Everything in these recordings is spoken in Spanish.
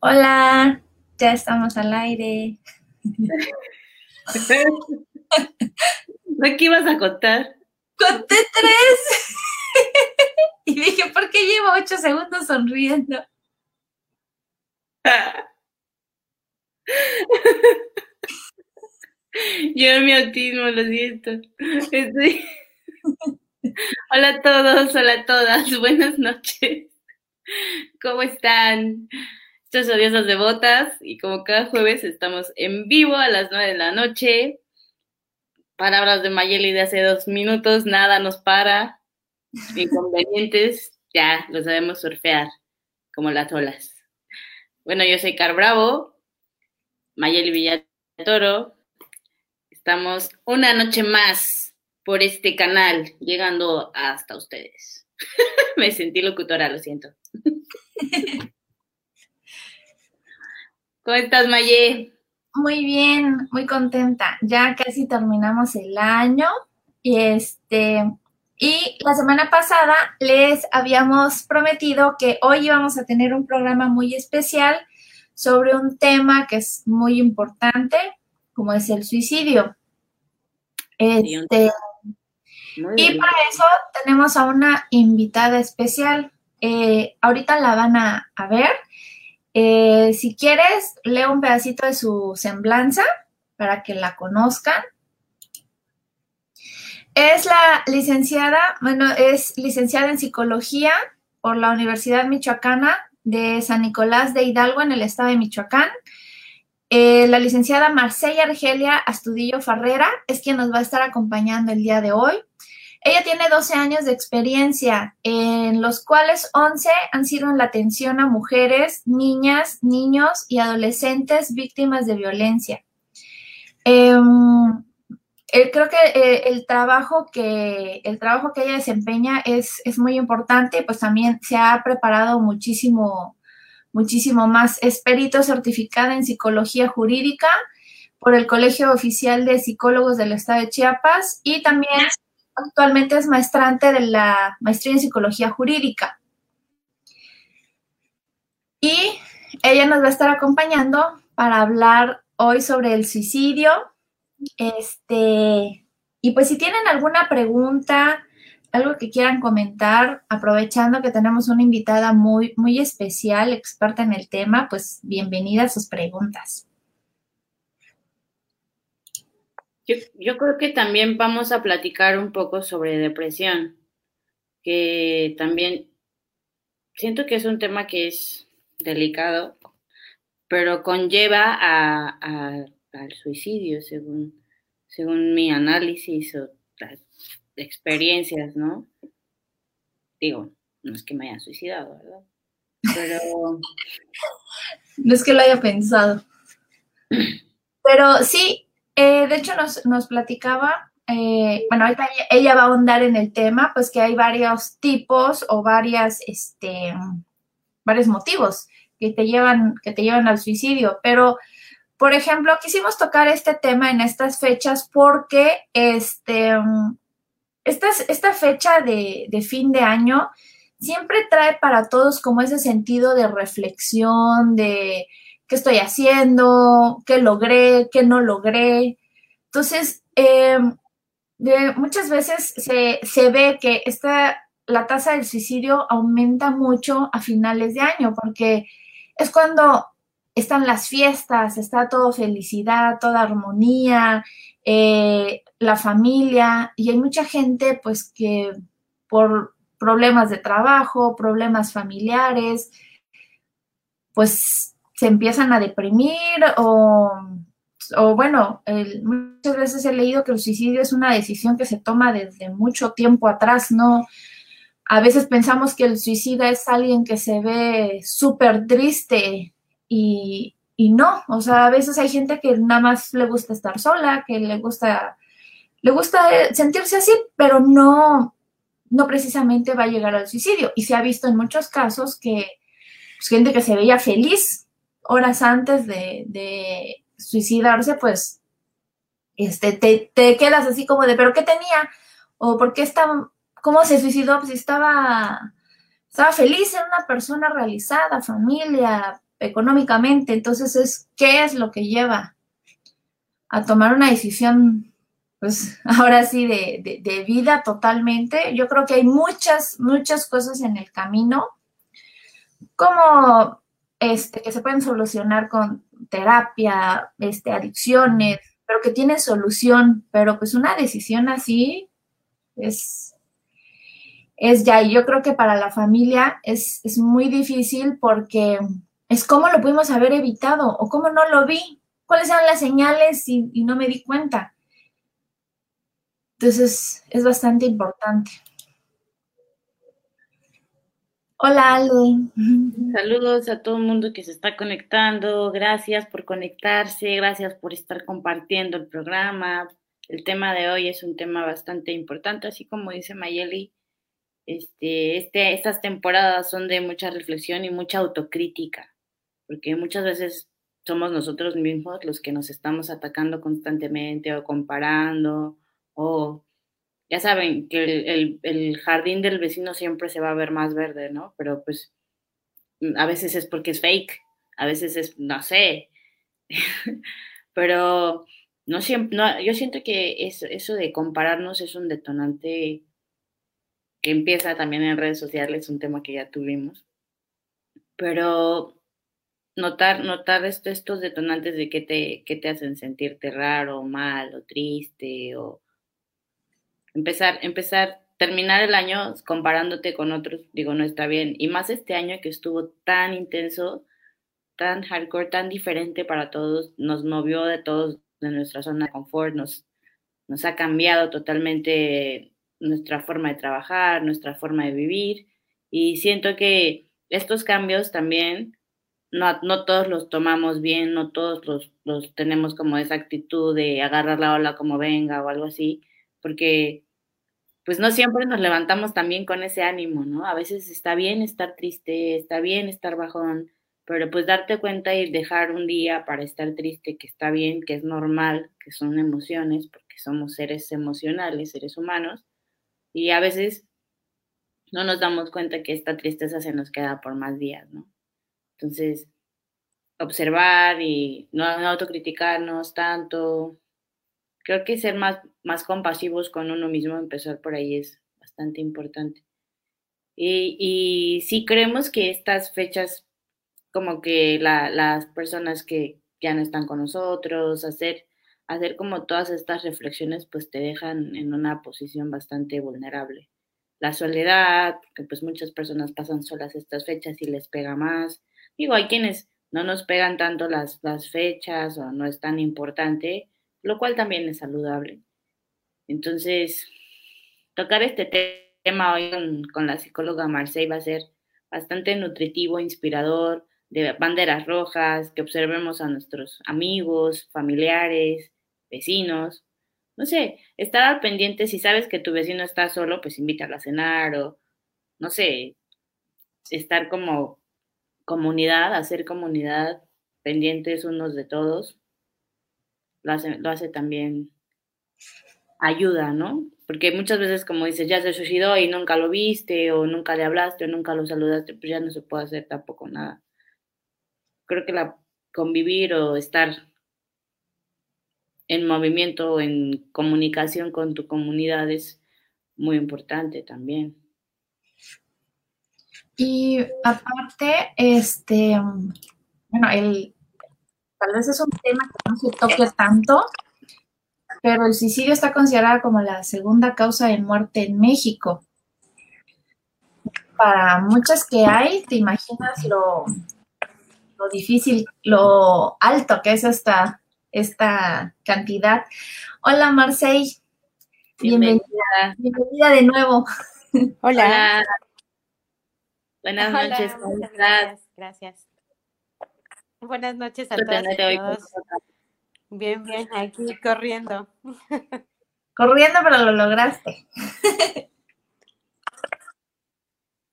Hola, ya estamos al aire. ¿De qué ibas a contar? Conté tres. y dije, ¿por qué llevo ocho segundos sonriendo? Yo mi autismo, lo siento. Estoy... Hola a todos, hola a todas, buenas noches. ¿Cómo están? Estos odiosas devotas y como cada jueves estamos en vivo a las nueve de la noche. Palabras de Mayeli de hace dos minutos, nada nos para. Inconvenientes, ya lo sabemos surfear como las olas. Bueno, yo soy Car Bravo, Mayeli Villatoro. Estamos una noche más por este canal, llegando hasta ustedes. Me sentí locutora, lo siento. ¿Cómo estás, Maye? Muy bien, muy contenta. Ya casi terminamos el año. Y este, y la semana pasada les habíamos prometido que hoy íbamos a tener un programa muy especial sobre un tema que es muy importante, como es el suicidio. Este, y para eso tenemos a una invitada especial. Eh, ahorita la van a, a ver. Eh, si quieres, leo un pedacito de su semblanza para que la conozcan. Es la licenciada, bueno, es licenciada en psicología por la Universidad Michoacana de San Nicolás de Hidalgo en el estado de Michoacán. Eh, la licenciada Marcella Argelia Astudillo Farrera es quien nos va a estar acompañando el día de hoy. Ella tiene 12 años de experiencia, en los cuales 11 han sido en la atención a mujeres, niñas, niños y adolescentes víctimas de violencia. Em, creo que eh, el, trabajo que, el trabajo que ella desempeña es, es muy importante, pues también se ha preparado muchísimo, muchísimo más. Es perito certificada en psicología jurídica por el Colegio Oficial de Psicólogos del Estado de Chiapas y también actualmente es maestrante de la maestría en psicología jurídica. Y ella nos va a estar acompañando para hablar hoy sobre el suicidio. Este, y pues si tienen alguna pregunta, algo que quieran comentar, aprovechando que tenemos una invitada muy, muy especial, experta en el tema, pues bienvenidas sus preguntas. Yo, creo que también vamos a platicar un poco sobre depresión, que también siento que es un tema que es delicado, pero conlleva al suicidio, según, según mi análisis o experiencias, ¿no? Digo, no es que me haya suicidado, ¿verdad? Pero... no es que lo haya pensado. Pero sí, eh, de hecho, nos, platicaba, eh, bueno, ella va a ahondar en el tema, pues que hay varios tipos o varias, este, varios motivos que te llevan, que te llevan al suicidio. Pero, por ejemplo, quisimos tocar este tema en estas fechas porque este, esta, esta fecha de fin de año siempre trae para todos como ese sentido de reflexión, de qué estoy haciendo, qué logré, qué no logré. Entonces, em, muchas veces se, ve que esta, la tasa del suicidio aumenta mucho a finales de año, porque es cuando están las fiestas, está todo felicidad, toda armonía, eh, la familia, y hay mucha gente pues que por problemas de trabajo, problemas familiares, pues se empiezan a deprimir o, bueno, muchas veces he leído que el suicidio es una decisión que se toma desde mucho tiempo atrás, no, a veces pensamos que el suicida es alguien que se ve súper triste y, y no, o sea, a veces hay gente que nada más le gusta estar sola, que le gusta, le gusta sentirse así, pero no, no precisamente va a llegar al suicidio. Y se ha visto en muchos casos que pues, gente que se veía feliz horas antes de, suicidarse, pues este, te, te, quedas así como de, ¿pero qué tenía? ¿O por qué estaba, cómo se suicidó? Pues estaba, estaba feliz, era una persona realizada, familia, económicamente. Entonces, es, ¿qué es lo que lleva a tomar una decisión, pues ahora sí, de, de, de vida totalmente? Yo creo que hay muchas, muchas cosas en el camino, como este, que se pueden solucionar con terapia, este, adicciones, pero que tiene solución, pero pues una decisión así es, es ya, y yo creo que para la familia es, es muy difícil porque es cómo lo pudimos haber evitado o cómo no lo vi, cuáles eran las señales y, y no me di cuenta. Entonces es bastante importante. Hola, Ale. Saludos a todo el mundo que se está conectando. Gracias por conectarse, gracias por estar compartiendo el programa. El tema de hoy es un tema bastante importante, así como dice Mayeli. Este, este, estas temporadas son de mucha reflexión y mucha autocrítica, porque muchas veces somos nosotros mismos los que nos estamos atacando constantemente o comparando o ya saben que el, el, jardín del vecino siempre se va a ver más verde, ¿no? Pero pues a veces es porque es fake, a veces es, no sé, pero no siempre, no, yo siento que es, eso de compararnos es un detonante que empieza también en redes sociales, un tema que ya tuvimos, pero notar, notar esto, estos detonantes de que te, que te hacen sentirte raro, mal o triste o empezar, empezar, terminar el año comparándote con otros, digo, no está bien. Y más este año que estuvo tan intenso, tan hardcore, tan diferente para todos, nos movió de todos de nuestra zona de confort, nos, nos ha cambiado totalmente nuestra forma de trabajar, nuestra forma de vivir. Y siento que estos cambios también no, no todos los tomamos bien, no todos los, los tenemos como esa actitud de agarrar la ola como venga o algo así, porque pues no siempre nos levantamos también con ese ánimo, ¿no? A veces está bien estar triste, está bien estar bajón, pero pues darte cuenta y dejar un día para estar triste, que está bien, que es normal, que son emociones, porque somos seres emocionales, seres humanos, y a veces no nos damos cuenta que esta tristeza se nos queda por más días, ¿no? Entonces, observar y no, no autocriticarnos tanto, creo que ser más, más compasivos con uno mismo, empezar por ahí es bastante importante. Y, y sí creemos que estas fechas, como que la, las personas que ya no están con nosotros, hacer, hacer como todas estas reflexiones, pues te dejan en una posición bastante vulnerable. La soledad, que pues muchas personas pasan solas estas fechas y les pega más. Digo, hay quienes no nos pegan tanto las, las fechas o no es tan importante, lo cual también es saludable. Entonces, tocar este tema hoy con, la psicóloga Marseille va a ser bastante nutritivo, inspirador, de banderas rojas, que observemos a nuestros amigos, familiares, vecinos. No sé, estar al pendiente, si sabes que tu vecino está solo, pues invítalo a cenar o, no sé, estar como comunidad, hacer comunidad, pendientes unos de todos, lo hace, también, ayuda, ¿no? Porque muchas veces, como dices, ya se suicidó y nunca lo viste, o nunca le hablaste, o nunca lo saludaste, pues ya no se puede hacer tampoco nada. Creo que la convivir o estar en movimiento o en comunicación con tu comunidad es muy importante también. Y aparte, este, bueno, el, tal vez es un tema que no se toque tanto, pero el suicidio está considerado como la segunda causa de muerte en México. Para muchas que hay, te imaginas lo, lo difícil, lo alto que es esta, esta cantidad. Hola, Marcey. Bienvenida. Bienvenida de nuevo. Hola. Hola. Buenas Hola, noches, ¿cómo estás? gracias. Buenas noches a todas y todos. Bien, bien, aquí corriendo. Corriendo, pero lo lograste.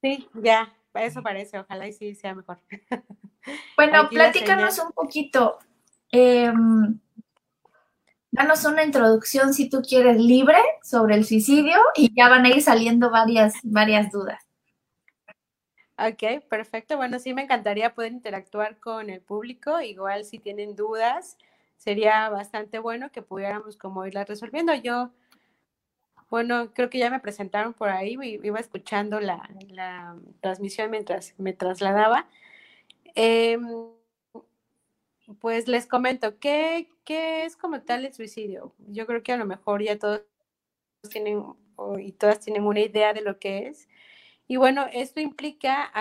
Sí, ya, eso parece, ojalá y sí sea mejor. Bueno, Aquí la platícanos un poquito. em, danos una introducción, si tú quieres, libre sobre el suicidio y ya van a ir saliendo varias, varias dudas. Ok, perfecto. Bueno, sí me encantaría poder interactuar con el público. Igual si tienen dudas, sería bastante bueno que pudiéramos como irlas resolviendo. Yo, bueno, creo que ya me presentaron por ahí, iba escuchando la, transmisión mientras me trasladaba. Em, pues les comento, ¿qué, qué es como tal el suicidio? Yo creo que a lo mejor ya todos tienen y todas tienen una idea de lo que es. Y bueno, esto implica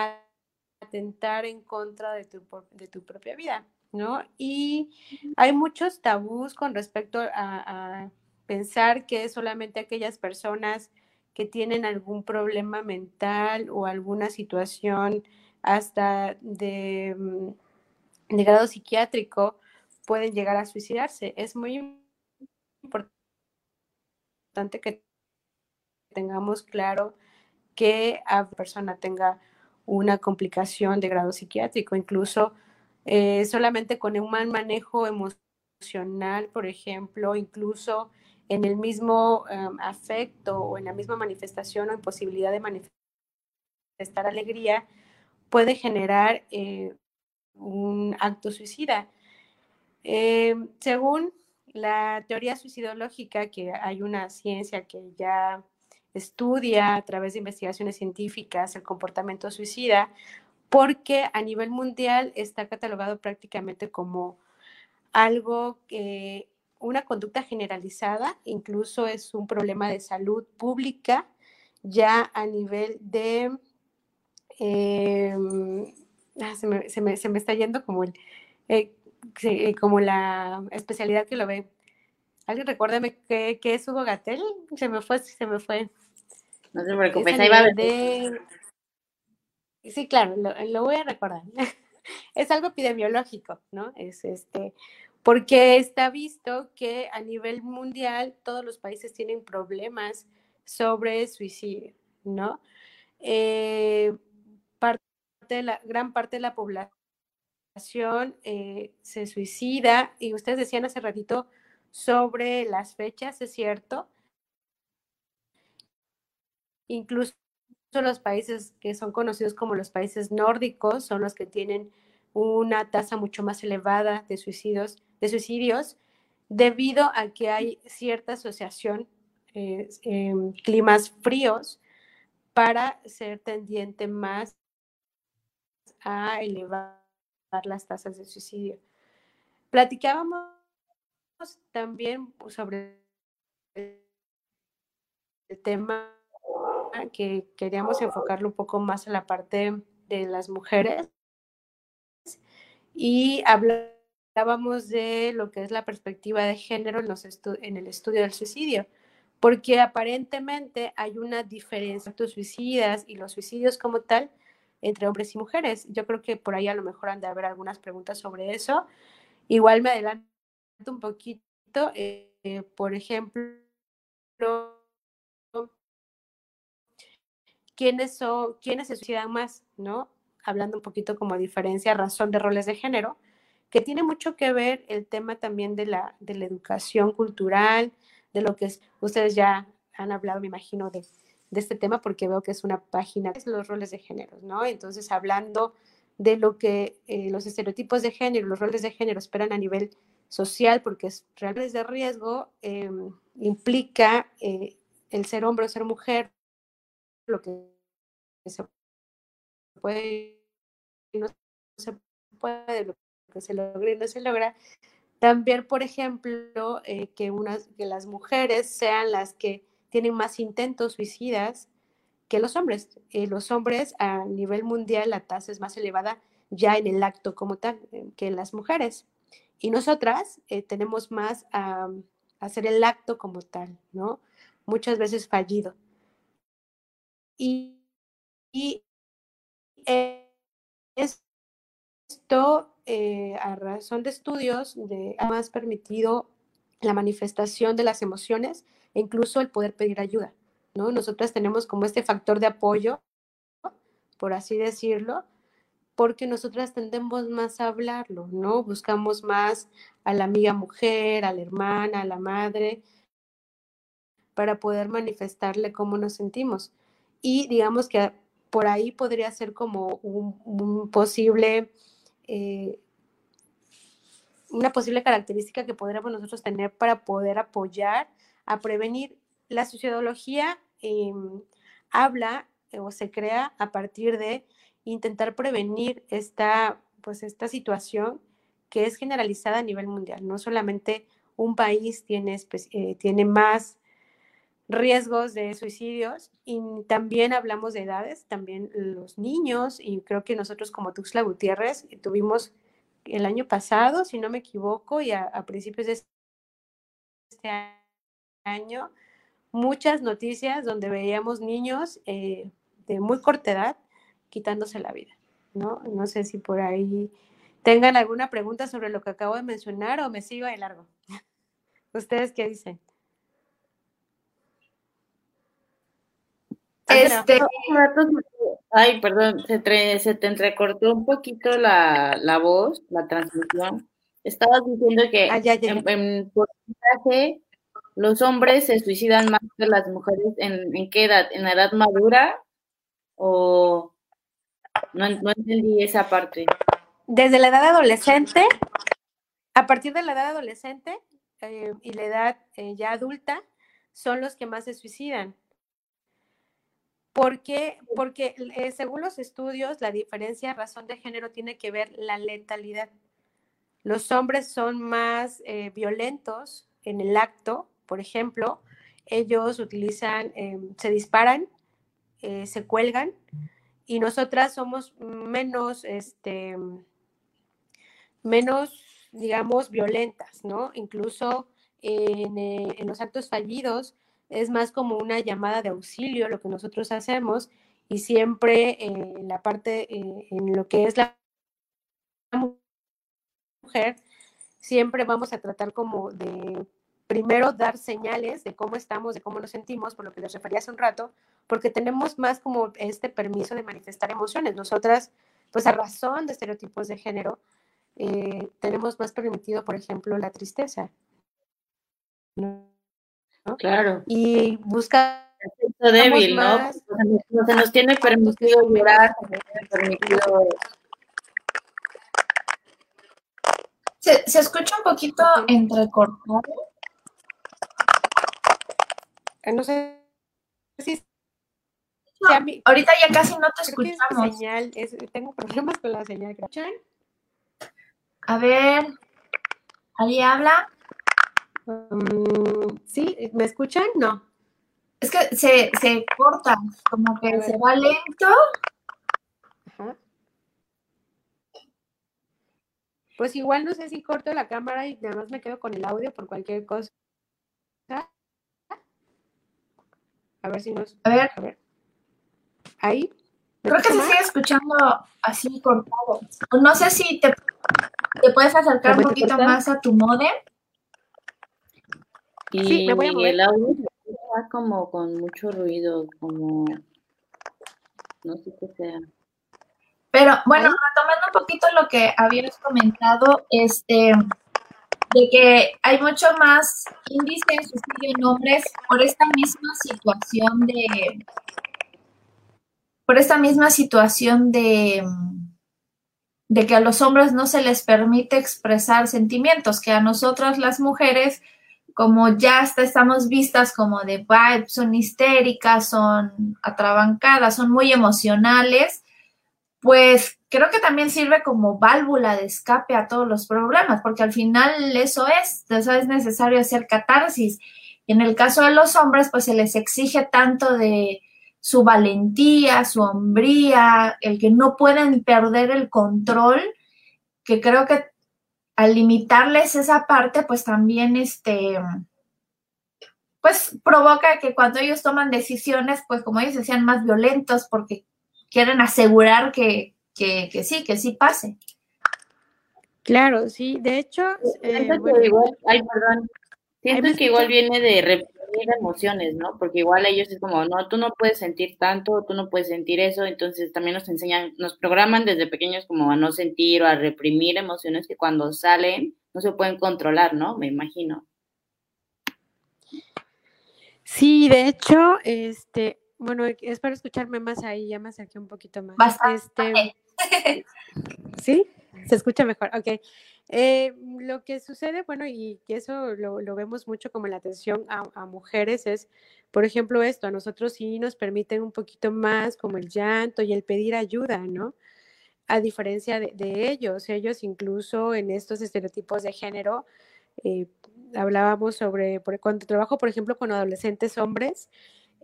atentar en contra de tu, de tu propia vida, ¿no? Y hay muchos tabús con respecto a, a pensar que solamente aquellas personas que tienen algún problema mental o alguna situación hasta de, mm, de grado psiquiátrico pueden llegar a suicidarse. Es muy importante que tengamos claro que a persona tenga una complicación de grado psiquiátrico, incluso eh, solamente con un mal manejo emocional, por ejemplo, incluso en el mismo um, afecto o en la misma manifestación o imposibilidad de manifestar alegría, puede generar eh, un acto suicida. Eh, según la teoría suicidológica, que hay una ciencia que ya estudia a través de investigaciones científicas el comportamiento suicida, porque a nivel mundial está catalogado prácticamente como algo que una conducta generalizada, incluso es un problema de salud pública ya a nivel de... Eh, ah, se, me, se, me, se, me, está yendo como el... Eh, como la especialidad que lo ve. ¿Alguien recuérdame qué, qué es Hugo Gatel? Se me fue, se me fue. No se preocupe, ahí va a. De... Sí, claro, lo, lo, voy a recordar. es algo epidemiológico, ¿no? Es este, porque está visto que a nivel mundial todos los países tienen problemas sobre suicidio, ¿no? Eh, parte de la, gran parte de la población eh, se suicida y ustedes decían hace ratito sobre las fechas, es cierto. Incluso los países que son conocidos como los países nórdicos son los que tienen una tasa mucho más elevada de suicidios, de suicidios debido a que hay cierta asociación eh, eh, climas fríos para ser tendiente más a elevar las tasas de suicidio. Platicábamos también sobre el tema que queríamos enfocarlo un poco más a la parte de las mujeres y hablábamos de lo que es la perspectiva de género en, los en el estudio del suicidio, porque aparentemente hay una diferencia entre los suicidas y los suicidios como tal entre hombres y mujeres. Yo creo que por ahí a lo mejor han de haber algunas preguntas sobre eso. Igual me adelanto un poquito, eh, por ejemplo, quiénes son, quiénes se suicidan más, ¿no? Hablando un poquito como diferencia, razón de roles de género, que tiene mucho que ver el tema también de la, de la educación cultural, de lo que es, ustedes ya han hablado, me imagino, de, de este tema porque veo que es una página de los roles de género, ¿no? Entonces, hablando de lo que eh, los estereotipos de género, los roles de género esperan a nivel social, porque es reales de riesgo, eh, implica eh, el ser hombre o ser mujer, lo que se puede y no se puede, lo que se logra y no se logra. También, por ejemplo, eh, que, unas, que las mujeres sean las que tienen más intentos suicidas que los hombres. Eh, los hombres a nivel mundial la tasa es más elevada ya en el acto como tal eh, que las mujeres. Y nosotras eh, tenemos más a, hacer el acto como tal, ¿no? Muchas veces fallido. Y, y esto, a razón de estudios, de, ha más permitido la manifestación de las emociones e incluso el poder pedir ayuda, ¿no? Nosotras tenemos como este factor de apoyo, por así decirlo, porque nosotras tendemos más a hablarlo, ¿no? Buscamos más a la amiga mujer, a la hermana, a la madre, para poder manifestarle cómo nos sentimos. Y digamos que por ahí podría ser como un, posible, eh, una posible característica que podríamos nosotros tener para poder apoyar a prevenir. La sociología habla o se crea a partir de intentar prevenir esta, pues esta situación que es generalizada a nivel mundial. No solamente un país tiene, eh, tiene más riesgos de suicidios y también hablamos de edades, también los niños y creo que nosotros como Tuxtla Gutiérrez tuvimos el año pasado, si no me equivoco, y a, principios de este año, muchas noticias donde veíamos niños eh, de muy corta edad quitándose la vida, ¿no? No sé si por ahí tengan alguna pregunta sobre lo que acabo de mencionar o me sigo de largo. ¿Ustedes qué dicen? Este... Ay, perdón, se, te entrecortó un poquito la, la voz, la transmisión. Estabas diciendo que ah, En, porcentaje los hombres se suicidan más que las mujeres. ¿En, en qué edad? ¿En la edad madura? ¿O no, entendí esa parte? Desde la edad adolescente, a partir de la edad adolescente eh, y la edad eh, ya adulta, son los que más se suicidan. Porque, porque eh, según los estudios, la diferencia razón de género tiene que ver la letalidad. Los hombres son más violentos en el acto, por ejemplo, ellos utilizan, em, se disparan, eh, se cuelgan, y nosotras somos menos, este, menos, digamos, violentas, ¿no? Incluso en, en los actos fallidos, es más como una llamada de auxilio lo que nosotros hacemos y siempre en la parte, eh, en lo que es la mujer, siempre vamos a tratar como de primero dar señales de cómo estamos, de cómo nos sentimos, por lo que les refería hace un rato, porque tenemos más como este permiso de manifestar emociones. Nosotras, pues a razón de estereotipos de género, eh, tenemos más permitido, por ejemplo, la tristeza. Claro. Y busca débil, ¿no? se nos tiene permitido llorar, permitido... Se, se escucha un poquito entrecortado. Eh, no sé si ahorita ya casi no te escuchamos. señal, tengo problemas con la señal. A ver, ¿ahí habla? Mm, ¿Sí? ¿Me escuchan? No. Es que se, se corta, como que se va lento. Pues igual no sé si corto la cámara y nada más me quedo con el audio por cualquier cosa. A ver si nos. A ver. A ver. Ahí. Creo que se sigue escuchando así cortado. No sé si te, te puedes acercar un poquito más a tu modem. Y el audio va como con mucho ruido, como no sé qué sea. Pero bueno, retomando un poquito lo que habías comentado, este, de que hay mucho más índice de suicidio en hombres por esta misma situación de, por esta misma situación de, de que a los hombres no se les permite expresar sentimientos, que a nosotros las mujeres como ya hasta estamos vistas como de vibe, son histéricas, son atrabancadas, son muy emocionales, pues creo que también sirve como válvula de escape a todos los problemas, porque al final eso es, eso es necesario hacer catarsis. En el caso de los hombres, pues se les exige tanto de su valentía, su hombría, el que no pueden perder el control, que creo que al limitarles esa parte, pues también este, pues provoca que cuando ellos toman decisiones, pues como ellos sean más violentos porque quieren asegurar que, que, que sí, que sí pase. Claro, sí, de hecho, eh, Siento que bueno, igual, ay, perdón. Siento me que igual escucha? viene de reprimir emociones, ¿no? Porque igual ellos es como, no, tú no puedes sentir tanto, tú no puedes sentir eso, entonces también nos enseñan, nos programan desde pequeños como a no sentir o a reprimir emociones que cuando salen no se pueden controlar, ¿no? Me imagino. sí, de hecho, este, bueno, espero escucharme más ahí, ya me acerqué un poquito más. Bastante. Este, ¿sí? Se escucha mejor, ok. Eh, lo que sucede, bueno, y eso lo, lo vemos mucho como la atención a, a mujeres es, por ejemplo, esto, a nosotros sí nos permiten un poquito más como el llanto y el pedir ayuda, ¿no? A diferencia de, de ellos, ellos incluso en estos estereotipos de género, eh, hablábamos sobre, por- cuando trabajo, por ejemplo, con adolescentes hombres,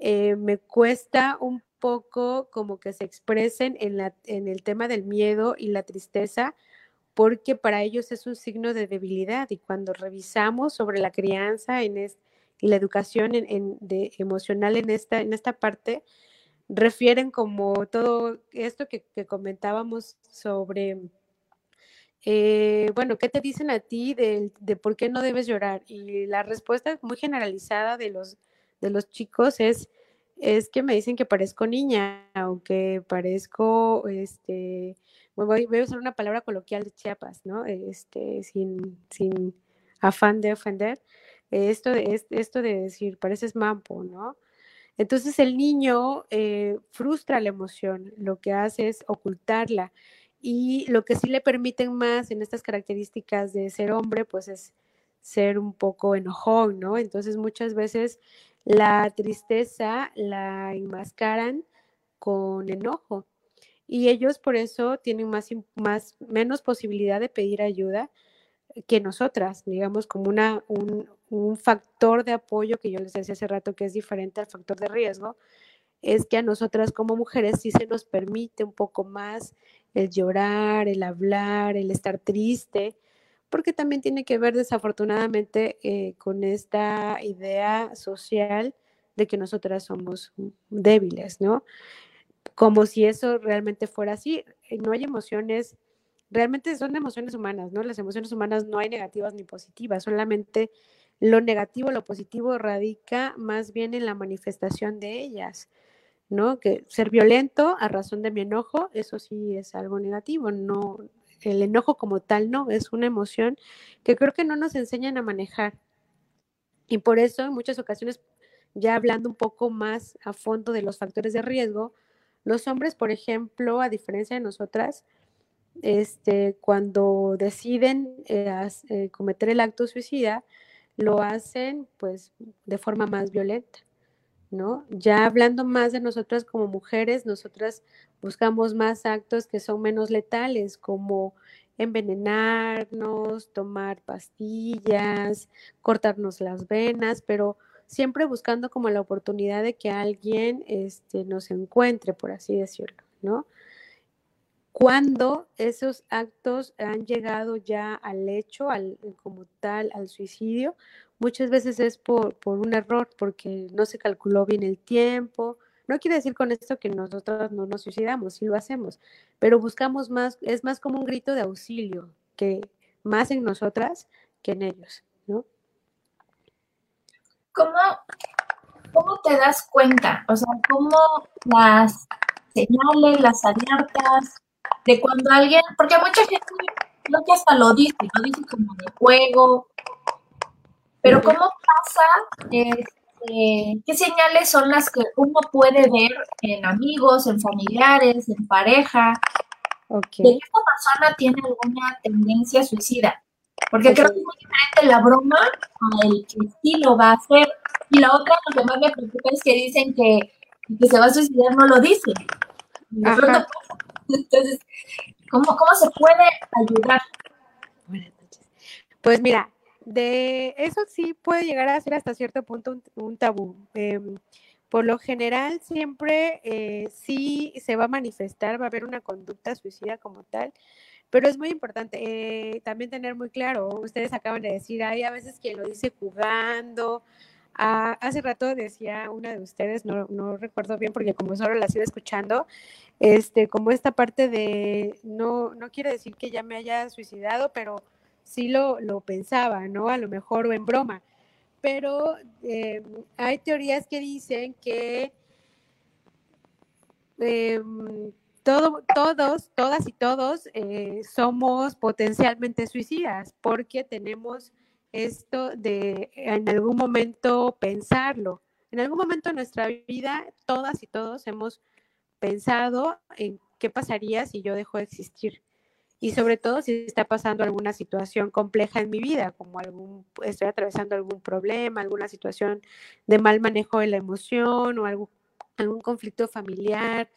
eh, me cuesta un poco como que se expresen en, la, en el tema del miedo y la tristeza, porque para ellos es un signo de debilidad y cuando revisamos sobre la crianza en es- y la educación en, en- emocional en esta, en esta parte, refieren como todo esto que, comentábamos sobre, eh, bueno, ¿qué te dicen a ti de, de por qué no debes llorar? Y la respuesta muy generalizada de los, de los chicos es, es que me dicen que parezco niña, aunque parezco, este, voy, a usar una palabra coloquial de Chiapas, ¿no? Este, sin, sin afán de ofender. Esto de, es- esto de decir, pareces mampo, ¿no? Entonces el niño eh, frustra la emoción, lo que hace es ocultarla y lo que sí le permiten más en estas características de ser hombre, pues es ser un poco enojón, ¿no? Entonces muchas veces la tristeza la enmascaran con enojo. Y ellos por eso tienen más, más menos posibilidad de pedir ayuda que nosotras, digamos, como una, un, un factor de apoyo que yo les decía hace rato que es diferente al factor de riesgo, es que a nosotras como mujeres sí se nos permite un poco más el llorar, el hablar, el estar triste, porque también tiene que ver desafortunadamente eh, con esta idea social de que nosotras somos débiles, ¿no? Como si eso realmente fuera así. Eh, No hay emociones, realmente son emociones humanas, ¿no? Las emociones humanas no hay negativas ni positivas, solamente lo negativo, lo positivo radica más bien en la manifestación de ellas. ¿no? Que ser violento a razón de mi enojo, eso sí es algo negativo, no, el enojo como tal no, es una emoción que creo que no nos enseñan a manejar. Y por eso en muchas ocasiones, ya hablando un poco más a fondo de los factores de riesgo, los hombres, por ejemplo, a diferencia de nosotras, este, cuando deciden eh, eh, cometer el acto suicida, lo hacen pues de forma más violenta. ¿No? Ya hablando más de nosotras como mujeres, nosotras buscamos más actos que son menos letales, como envenenarnos, tomar pastillas, cortarnos las venas, pero siempre buscando como la oportunidad de que alguien este, nos encuentre, por así decirlo, ¿no? Cuando esos actos han llegado ya al hecho, al, como tal, al suicidio, muchas veces es por, por un error, porque no se calculó bien el tiempo. No quiere decir con esto que nosotros no nos suicidamos, sí lo hacemos, pero buscamos más, es más como un grito de auxilio, que más en nosotras que en ellos, ¿no? ¿Cómo, cómo te das cuenta? O sea, ¿cómo las señales, las alertas de cuando alguien, porque mucha gente creo que hasta lo dice, lo dice como de juego, pero ¿cómo pasa? Este, ¿Qué señales son las que uno puede ver en amigos, en familiares, en pareja, Okay. de que esta persona tiene alguna tendencia suicida? Porque creo que es muy diferente la broma a el que sí lo va a hacer. Y la otra, lo que más me preocupa es que dicen que, que se va a suicidar no lo dicen. Y de pronto. Entonces, ¿cómo, ¿cómo se puede ayudar? Buenas noches. Pues mira, de eso sí puede llegar a ser hasta cierto punto un, tabú. Em, por lo general, siempre eh, sí se va a manifestar, va a haber una conducta suicida como tal, pero es muy importante eh, también tener muy claro, ustedes acaban de decir, hay a veces quien lo dice jugando. Ah, hace rato decía una de ustedes, no, no recuerdo bien porque como solo la sigo escuchando, este, como esta parte de, no, no quiere decir que ya me haya suicidado, pero sí lo, lo pensaba, ¿no? A lo mejor o en broma. Pero eh, hay teorías que dicen que em, todo, todos, todas y todos eh, somos potencialmente suicidas porque tenemos esto de en algún momento pensarlo. En algún momento de nuestra vida, todas y todos hemos pensado en qué pasaría si yo dejo de existir. Y sobre todo si está pasando alguna situación compleja en mi vida, como algún, estoy atravesando algún problema, alguna situación de mal manejo de la emoción o algún, algún conflicto familiar.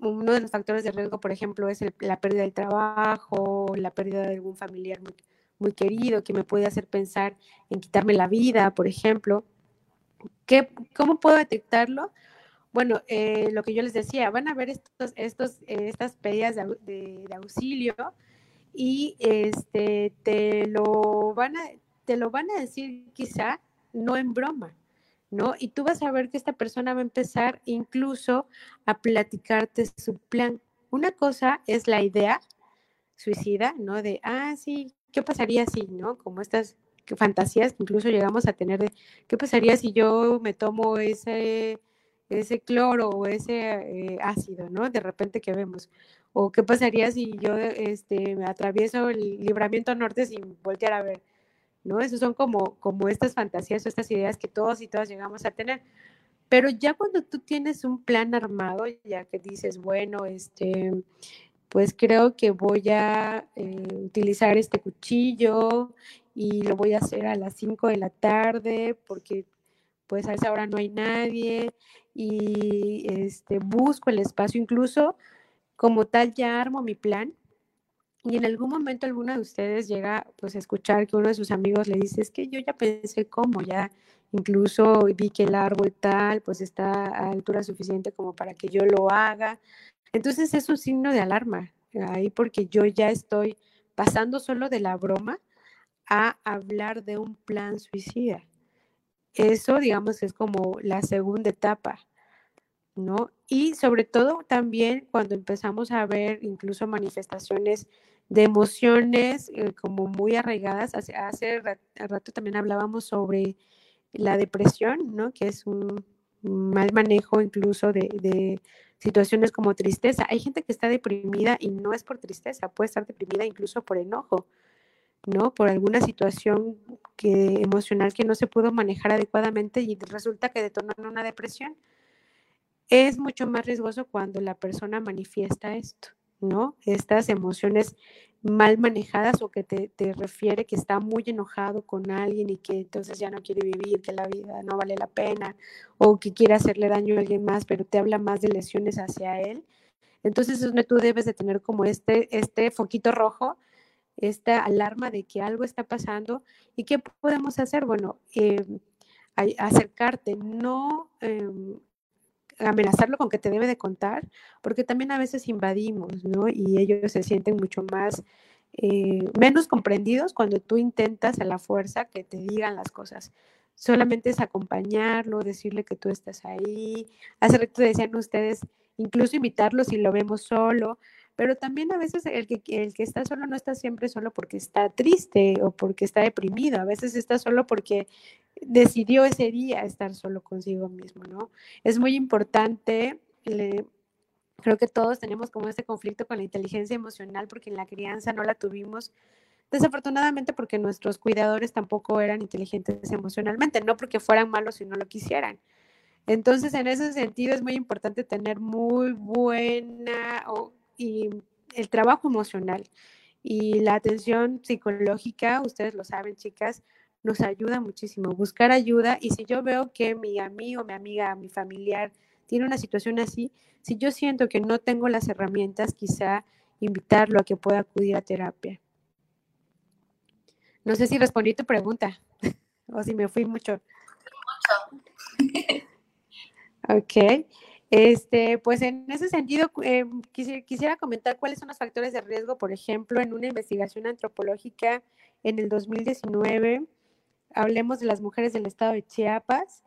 Uno de los factores de riesgo, por ejemplo, es la pérdida del trabajo, la pérdida de algún familiar muy, muy querido que me puede hacer pensar en quitarme la vida, por ejemplo. ¿Qué, ¿Cómo puedo detectarlo? Bueno, eh, lo que yo les decía, van a ver estos, estos, estas pedidas de, auxilio y este, te, lo van a, te lo van a decir quizá no en broma, ¿no? Y tú vas a ver que esta persona va a empezar incluso a platicarte su plan. Una cosa es la idea suicida, ¿no? De, ah, sí, ¿qué pasaría si, ¿no? Como estas fantasías que incluso llegamos a tener de, ¿qué pasaría si yo me tomo ese ese cloro o ese eh, ácido, ¿no? De repente que vemos. O qué pasaría si yo este, me atravieso el libramiento norte sin voltear a ver, ¿no? Esos son como, como estas fantasías o estas ideas que todos y todas llegamos a tener. Pero ya cuando tú tienes un plan armado, ya que dices, bueno, este, pues creo que voy a eh, utilizar este cuchillo y lo voy a hacer a las 5 de la tarde porque pues a esa hora no hay nadie y este, busco el espacio, incluso como tal ya armo mi plan y en algún momento alguno de ustedes llega pues a escuchar que uno de sus amigos le dice, es que yo ya pensé cómo, ya incluso vi que el árbol tal pues está a altura suficiente como para que yo lo haga. Entonces es un signo de alarma ahí porque yo ya estoy pasando solo de la broma a hablar de un plan suicida. Eso, digamos, es como la segunda etapa. ¿no? Y sobre todo también cuando empezamos a ver incluso manifestaciones de emociones eh, como muy arraigadas, hace, hace rato también hablábamos sobre la depresión, ¿no? Que es un mal manejo incluso de, de situaciones como tristeza. Hay gente que está deprimida y no es por tristeza, puede estar deprimida incluso por enojo, ¿no? Por alguna situación que, emocional que no se pudo manejar adecuadamente y resulta que detonó una depresión es mucho más riesgoso cuando la persona manifiesta esto, ¿no? Estas emociones mal manejadas o que te, refiere que está muy enojado con alguien y que entonces ya no quiere vivir, que la vida no vale la pena o que quiere hacerle daño a alguien más, pero te habla más de lesiones hacia él. Entonces es donde tú debes de tener como este, este foquito rojo, esta alarma de que algo está pasando y qué podemos hacer. Bueno, eh, acercarte, no em, amenazarlo con que te debe de contar, porque también a veces invadimos, ¿no? Y ellos se sienten mucho más, eh, menos comprendidos cuando tú intentas a la fuerza que te digan las cosas. Solamente es acompañarlo, decirle que tú estás ahí. Hace rato decían ustedes, incluso invitarlo si lo vemos solo, pero también a veces el que, el que está solo no está siempre solo porque está triste o porque está deprimido, a veces está solo porque decidió ese día estar solo consigo mismo, ¿no? Es muy importante, creo que todos tenemos como ese conflicto con la inteligencia emocional porque en la crianza no la tuvimos, desafortunadamente porque nuestros cuidadores tampoco eran inteligentes emocionalmente, no porque fueran malos y no lo quisieran. Entonces, en ese sentido es muy importante tener muy buena y el trabajo emocional y la atención psicológica, ustedes lo saben, chicas, nos ayuda muchísimo. Buscar ayuda y si yo veo que mi amigo, mi amiga, mi familiar tiene una situación así, si yo siento que no tengo las herramientas, quizá invitarlo a que pueda acudir a terapia. No sé si respondí tu pregunta o si me fui mucho. ok. Este, pues en ese sentido, eh, quisiera, comentar cuáles son los factores de riesgo, por ejemplo, en una investigación antropológica en el 2019 hablemos de las mujeres del estado de Chiapas,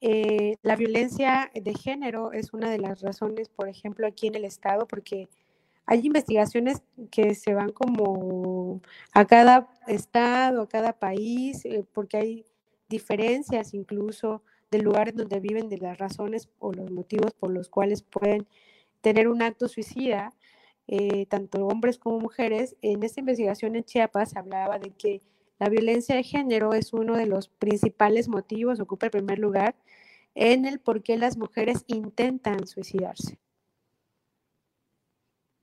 eh, la violencia de género es una de las razones, por ejemplo, aquí en el Estado, porque hay investigaciones que se van como a cada estado, a cada país, eh, porque hay diferencias incluso del lugar en donde viven, de las razones o los motivos por los cuales pueden tener un acto suicida, eh, tanto hombres como mujeres. En esta investigación en Chiapas hablaba de que la violencia de género es uno de los principales motivos, ocupa el primer lugar en el por qué las mujeres intentan suicidarse.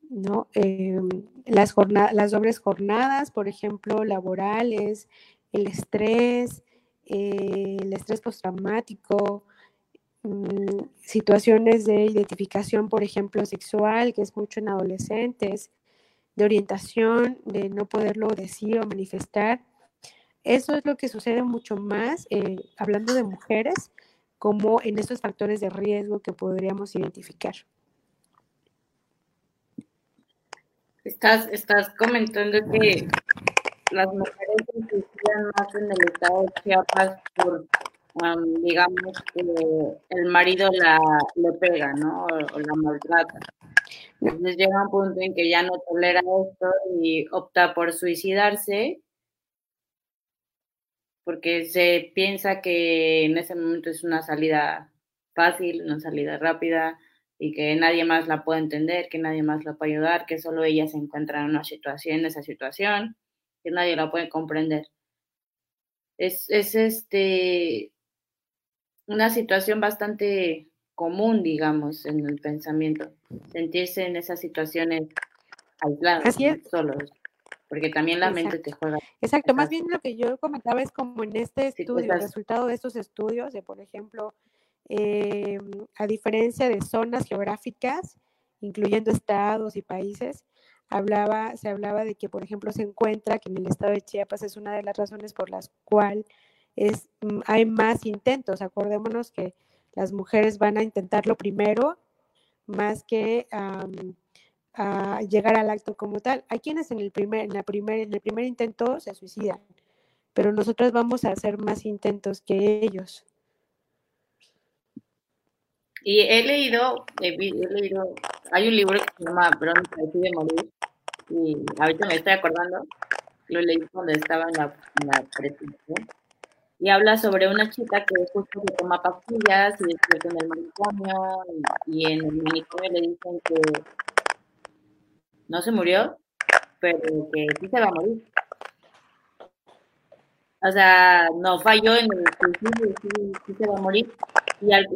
¿no? Em, las, las dobles jornadas, por ejemplo, laborales, el estrés, eh, el estrés postraumático, mm, situaciones de identificación, por ejemplo, sexual, que es mucho en adolescentes, de orientación, de no poderlo decir o manifestar. Eso es lo que sucede mucho más, eh, hablando de mujeres, como en estos factores de riesgo que podríamos identificar. Estás, estás comentando que las mujeres se más en el estado de Chiapas por, digamos, que el marido la le pega, ¿no? O, la maltrata. Entonces llega un punto en que ya no tolera esto y opta por suicidarse porque se piensa que en ese momento es una salida fácil, una salida rápida, y que nadie más la puede entender, que nadie más la puede ayudar, que solo ella se encuentra en una situación, en esa situación, que nadie la puede comprender. Es, es este una situación bastante común, digamos, en el pensamiento, sentirse en esas situaciones aislados, solos, porque también la mente te juega. Exacto, más bien lo que yo comentaba es como en este estudio, el resultado de estos estudios, de por ejemplo, eh, a diferencia de zonas geográficas, incluyendo estados y países, hablaba, se hablaba de que, por ejemplo, se encuentra que en el estado de Chiapas es una de las razones por las cuales es, mm, hay más intentos. Acordémonos que las mujeres van a intentarlo primero más que a llegar al acto como tal. Hay quienes en el primer, en la primer, en el primer intento se suicidan, pero nosotros vamos a hacer más intentos que ellos. Y he leído, he, leído, hay un libro que se llama Bronce de morir, y ahorita me estoy acordando, lo leí cuando estaba en la, en y habla sobre una chica que justo se toma pastillas y después en el manicomio, y, en el manicomio le dicen que no se murió, pero que sí se va a morir. O sea, no falló en el suicidio, sí, se va a morir. Y al,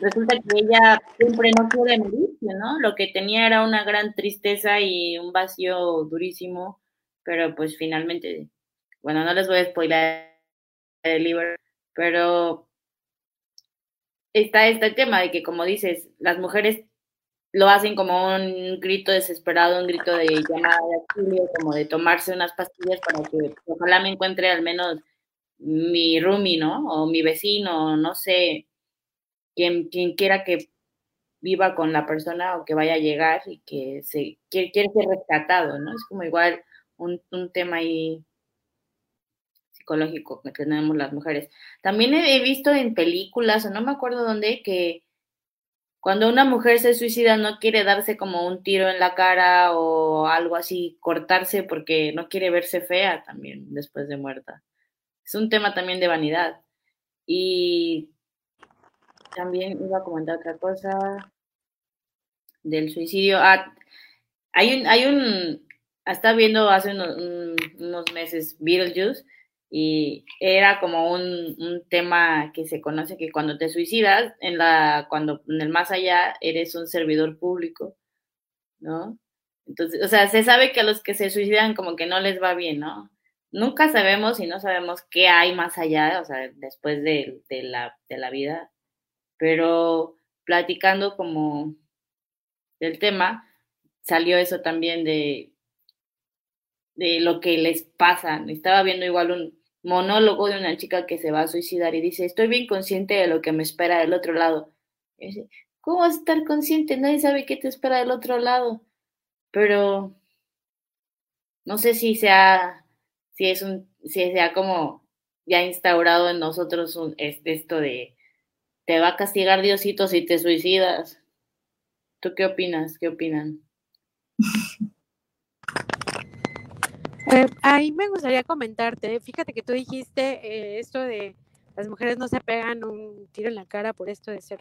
resulta que ella siempre no puede morirse, ¿no? Lo que tenía era una gran tristeza y un vacío durísimo, pero pues finalmente, bueno, no les voy a spoiler el libro, pero está este tema de que, como dices, las mujeres lo hacen como un grito desesperado, un grito de llamada de auxilio, como de tomarse unas pastillas para que ojalá me encuentre al menos mi roomie, ¿no? O mi vecino, no sé, quien, quien quiera que viva con la persona o que vaya a llegar y que se quiere, ser rescatado, ¿no? Es como igual un, un tema ahí psicológico que tenemos las mujeres. También he, visto en películas, o no me acuerdo dónde, que cuando una mujer se suicida no quiere darse como un tiro en la cara o algo así, cortarse porque no quiere verse fea también después de muerta. Es un tema también de vanidad. Y también iba a comentar otra cosa del suicidio. Ah, hay un, hay un, estaba viendo hace unos, meses Beetlejuice y era como un, un, tema que se conoce que cuando te suicidas, en la, cuando en el más allá eres un servidor público, ¿no? Entonces, o sea, se sabe que a los que se suicidan como que no les va bien, ¿no? Nunca sabemos y no sabemos qué hay más allá, o sea, después de, de, la, de la vida pero platicando como del tema, salió eso también de, de lo que les pasa. Estaba viendo igual un monólogo de una chica que se va a suicidar y dice, estoy bien consciente de lo que me espera del otro lado. ¿Cómo vas a estar consciente? Nadie sabe qué te espera del otro lado. Pero no sé si sea, si es un, si sea como ya instaurado en nosotros un, esto de te va a castigar Diosito si te suicidas. ¿Tú qué opinas? ¿Qué opinan? Eh, ahí me gustaría comentarte, fíjate que tú dijiste eh, esto de las mujeres no se pegan un tiro en la cara por esto de ser,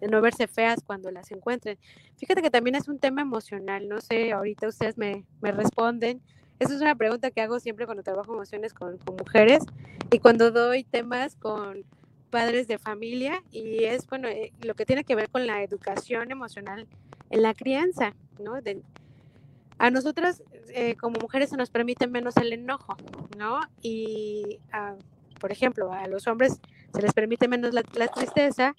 de no verse feas cuando las encuentren. Fíjate que también es un tema emocional, no sé, ahorita ustedes me, me responden. Esa es una pregunta que hago siempre cuando trabajo emociones con, mujeres y cuando doy temas con padres de familia y es, bueno, eh, lo que tiene que ver con la educación emocional en la crianza, ¿no? A nosotras eh, como mujeres se nos permite menos el enojo, ¿no? Y, por ejemplo, a los hombres se les permite menos la, la, tristeza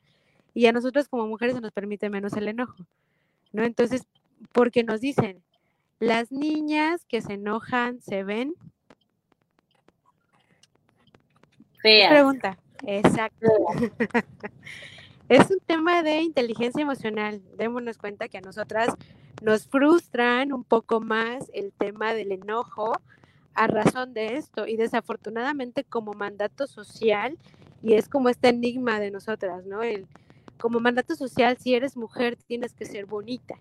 y a nosotros como mujeres se nos permite menos el enojo, ¿no? Entonces, porque nos dicen, las niñas que se enojan se ven. Feas. Pregunta. Exacto. es un tema de inteligencia emocional. Démonos cuenta que a nosotras nos frustran un poco más el tema del enojo a razón de esto y desafortunadamente como mandato social y es como este enigma de nosotras, ¿no? El, como mandato social, si eres mujer tienes que ser bonita,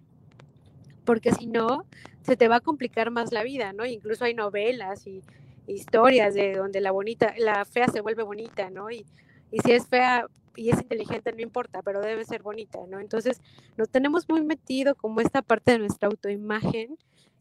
porque si no, se te va a complicar más la vida, ¿no? Incluso hay novelas y historias de donde la bonita, la fea se vuelve bonita, ¿no? Y, y si es fea y es inteligente, no importa, pero debe ser bonita, ¿no? Entonces, nos tenemos muy metido como esta parte de nuestra autoimagen,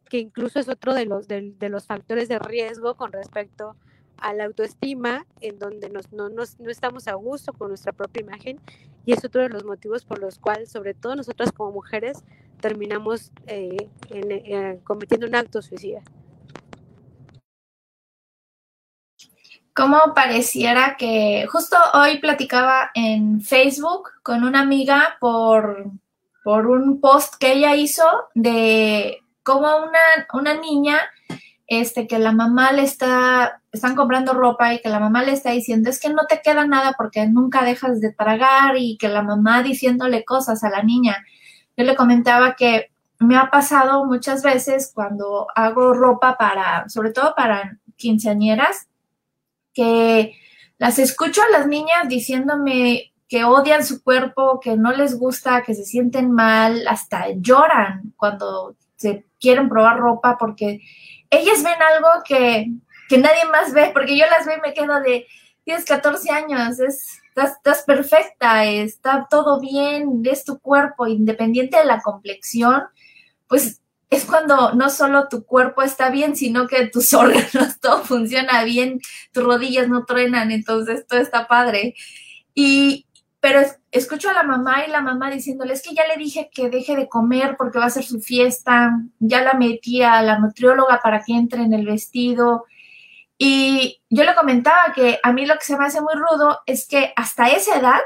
que incluso es otro de los, de, los factores de riesgo con respecto a la autoestima, en donde nos, no, nos, no estamos a gusto con nuestra propia imagen, y es otro de los motivos por los cuales, sobre todo nosotras como mujeres, terminamos eh, eh, cometiendo un acto suicida. Como pareciera que justo hoy platicaba en Facebook con una amiga por, por un post que ella hizo de cómo una, una niña este, que la mamá le está, están comprando ropa y que la mamá le está diciendo, es que no te queda nada porque nunca dejas de tragar y que la mamá diciéndole cosas a la niña. Yo le comentaba que me ha pasado muchas veces cuando hago ropa para, sobre todo para quinceañeras, que las escucho a las niñas diciéndome que odian su cuerpo, que no les gusta, que se sienten mal, hasta lloran cuando se quieren probar ropa porque ellas ven algo que, que nadie más ve, porque yo las veo y me quedo de 10, 14 años, es, estás, estás perfecta, está todo bien, es tu cuerpo, independiente de la complexión, pues es cuando no solo tu cuerpo está bien, sino que tus órganos, todo funciona bien, tus rodillas no truenan, entonces todo está padre. Y, pero escucho a la mamá y la mamá diciéndole, es que ya le dije que deje de comer porque va a ser su fiesta, ya la metí a la nutrióloga para que entre en el vestido. Y yo le comentaba que a mí lo que se me hace muy rudo es que hasta esa edad,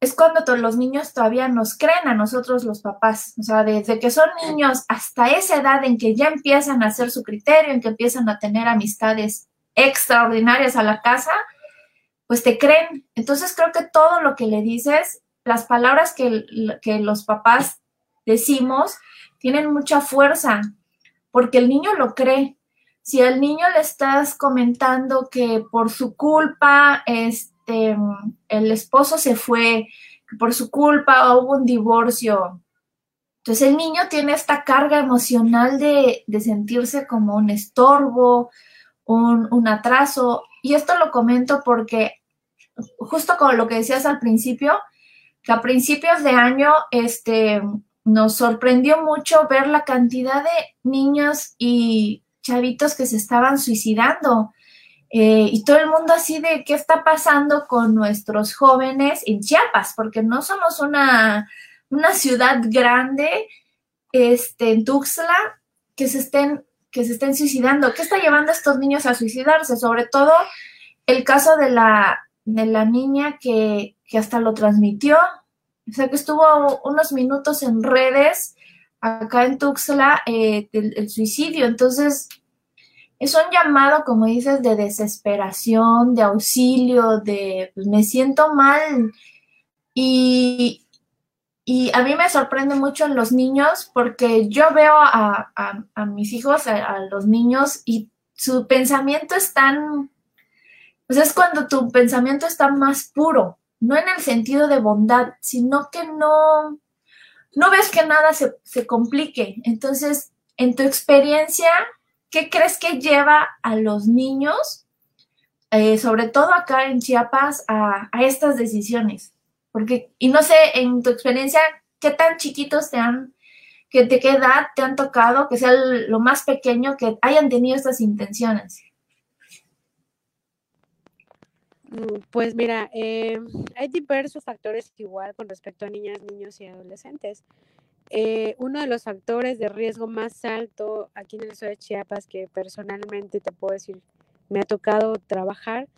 es cuando todos los niños todavía nos creen a nosotros los papás. O sea, desde que son niños hasta esa edad en que ya empiezan a hacer su criterio, en que empiezan a tener amistades extraordinarias a la casa, pues te creen. Entonces creo que todo lo que le dices, las palabras que, que los papás decimos, tienen mucha fuerza, porque el niño lo cree. Si al niño le estás comentando que por su culpa, este, este, el esposo se fue, por su culpa hubo un divorcio. Entonces el niño tiene esta carga emocional de, de sentirse como un estorbo, un, un, atraso. Y esto lo comento porque justo con lo que decías al principio, que a principios de año este, nos sorprendió mucho ver la cantidad de niños y chavitos que se estaban suicidando. Eh, y todo el mundo así de qué está pasando con nuestros jóvenes en Chiapas, porque no somos una, una ciudad grande, este, en Tuxtla, que se estén que se estén suicidando. ¿Qué está llevando a estos niños a suicidarse? Sobre todo el caso de la, de la niña que, que hasta lo transmitió, o sea, que estuvo unos minutos en redes acá en Tuxtla eh, el, el suicidio. Entonces, es un llamado, como dices, de desesperación, de auxilio, de pues, me siento mal. Y, y, a mí me sorprende mucho en los niños porque yo veo a, a, mis hijos, a, a, los niños, y su pensamiento es tan, pues es cuando tu pensamiento está más puro, no en el sentido de bondad, sino que no, no ves que nada se, se complique. Entonces, en tu experiencia, ¿qué crees que lleva a los niños, eh, sobre todo acá en Chiapas, a, estas decisiones? Porque, y no sé, en tu experiencia, ¿qué tan chiquitos te han, que de qué edad te han tocado, que sea lo más pequeño, que hayan tenido estas intenciones? Pues mira, eh, hay diversos factores igual con respecto a niñas, niños y adolescentes. Eh, uno de los factores de riesgo más alto aquí en el estado de Chiapas que personalmente te puedo decir me ha tocado trabajar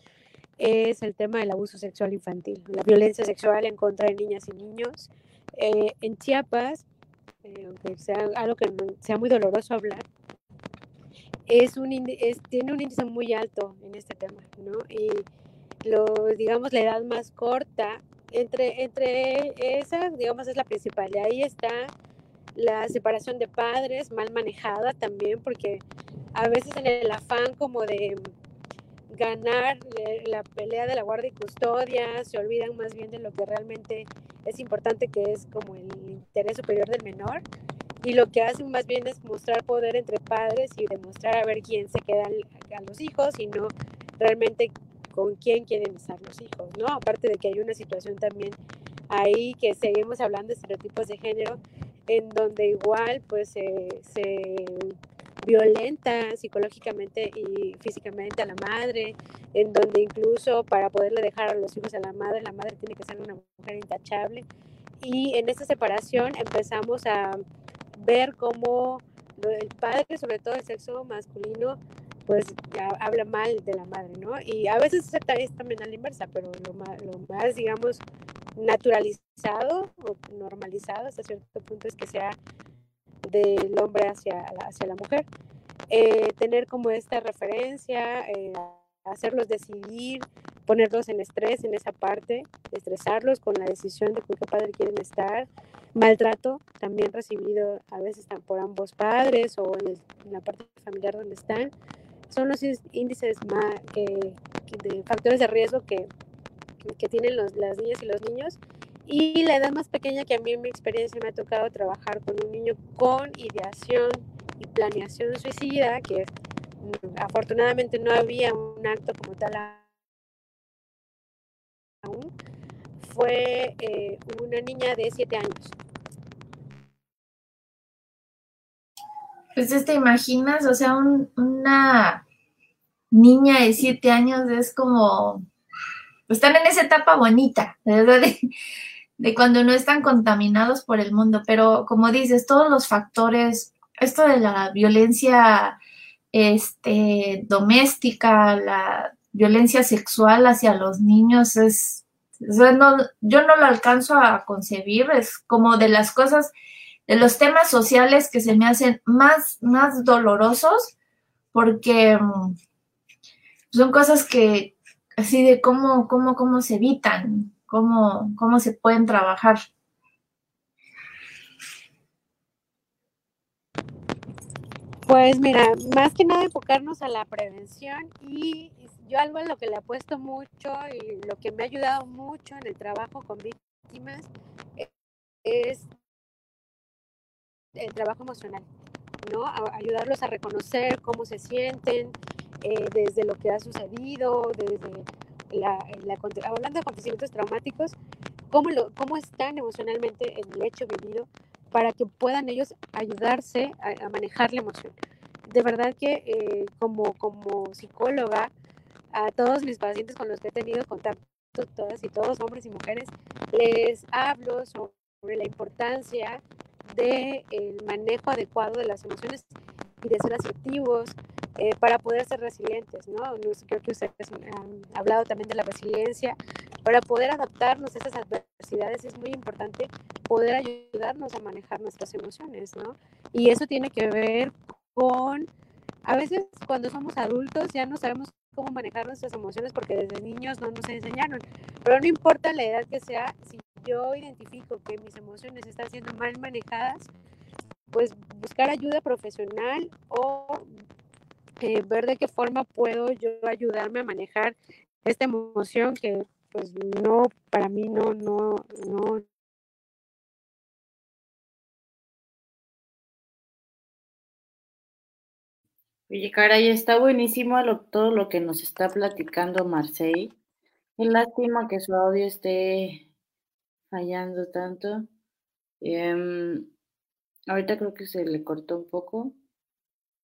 es el tema del abuso sexual infantil, la violencia sexual en contra de niñas y niños. Eh, en Chiapas, eh, aunque sea algo que sea muy doloroso hablar, es un, es, tiene un índice muy alto en este tema, ¿no? Y lo, digamos, la edad más corta entre, entre esas, digamos, es la principal. Y ahí está la separación de padres mal manejada también, porque a veces en el afán como de ganar eh, la pelea de la guardia y custodia, se olvidan más bien de lo que realmente es importante, que es como el interés superior del menor. Y lo que hacen más bien es mostrar poder entre padres y demostrar a ver quién se queda a los hijos y no realmente con quién quieren estar los hijos, ¿no? Aparte de que hay una situación también ahí que seguimos hablando de estereotipos de género, en donde igual pues se violenta psicológicamente y físicamente a la madre, en donde incluso para poderle dejar a los hijos a la madre, la madre tiene que ser una mujer intachable. Y en esta separación empezamos a ver cómo el padre, sobre todo el sexo masculino, pues habla mal de la madre, ¿no? Y a veces es también a la inversa, pero lo más, lo más, digamos, naturalizado o normalizado hasta cierto punto es que sea del hombre hacia la, hacia la mujer. Eh, tener como esta referencia, eh, hacerlos decidir, ponerlos en estrés en esa parte, estresarlos con la decisión de con qué padre quieren estar, maltrato también recibido a veces por ambos padres o en, la parte familiar donde están, son los índices más, de factores de riesgo que, que tienen las niñas y los niños. Y la edad más pequeña que a mí en mi experiencia me ha tocado trabajar con un niño con ideación y planeación suicida, que mm, afortunadamente no había un acto como tal aún, fue eh, una niña de siete años. Pues te imaginas, o sea, una niña de siete años es como, están en esa etapa bonita, ¿verdad? De, cuando no están contaminados por el mundo, pero como dices, todos los factores, esto de la violencia este, doméstica, la violencia sexual hacia los niños es, yo no lo alcanzo a concebir, es como de las cosas de los temas sociales que se me hacen más, más dolorosos, porque mm, son cosas que, así de cómo, cómo, cómo se evitan, cómo, cómo se pueden trabajar. Pues mira, más que nada enfocarnos a la prevención y yo algo en lo que le apuesto mucho y lo que me ha ayudado mucho en el trabajo con víctimas es el trabajo emocional, ¿no? ayudarlos a reconocer cómo se sienten eh, desde lo que ha sucedido, desde la, hablando de acontecimientos traumáticos, cómo, cómo están emocionalmente en el hecho vivido para que puedan ellos ayudarse a, manejar la emoción. De verdad que eh, como, como psicóloga, a todos mis pacientes con los que he tenido contacto, todas y todos, hombres y mujeres, les hablo sobre la importancia del el manejo adecuado de las emociones y de ser asertivos eh, para poder ser resilientes, ¿no? Creo que ustedes han hablado también de la resiliencia. Para poder adaptarnos a esas adversidades es muy importante poder ayudarnos a manejar nuestras emociones, ¿no? Y eso tiene que ver con, a veces cuando somos adultos ya no sabemos cómo manejar nuestras emociones porque desde niños no nos enseñaron. Pero no importa la edad que sea, si yo identifico que mis emociones están siendo mal manejadas, pues buscar ayuda profesional o eh, ver de qué forma puedo yo ayudarme a manejar esta emoción que pues no, para mí no, no, no. Oye, caray, está buenísimo lo, todo lo que nos está platicando Marcel. Qué lástima que su audio esté fallando tanto. Em, ahorita creo que se le cortó un poco,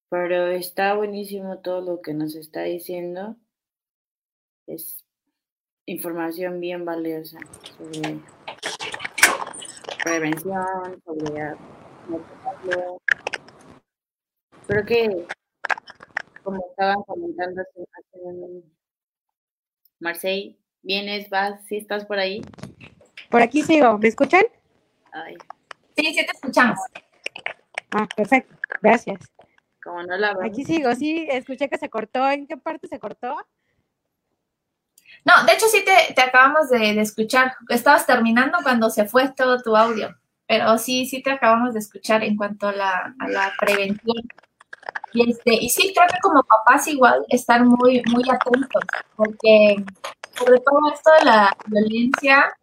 pero está buenísimo todo lo que nos está diciendo. Es información bien valiosa sobre prevención, sobre Creo que, como estaban comentando Marcel, ¿vienes, vas, si estás por ahí? Por aquí sigo, ¿me escuchan? Ay. Sí, sí te escuchamos. Ah, perfecto, gracias. Como no la Aquí sigo, sí, escuché que se cortó. ¿En qué parte se cortó? No, de hecho sí te, acabamos de, escuchar. Estabas terminando cuando se fue todo tu audio, pero sí, sí te acabamos de escuchar en cuanto a la, prevención. Y, este, y sí, creo que como papás igual estar muy, muy atentos, porque sobre todo esto de la violencia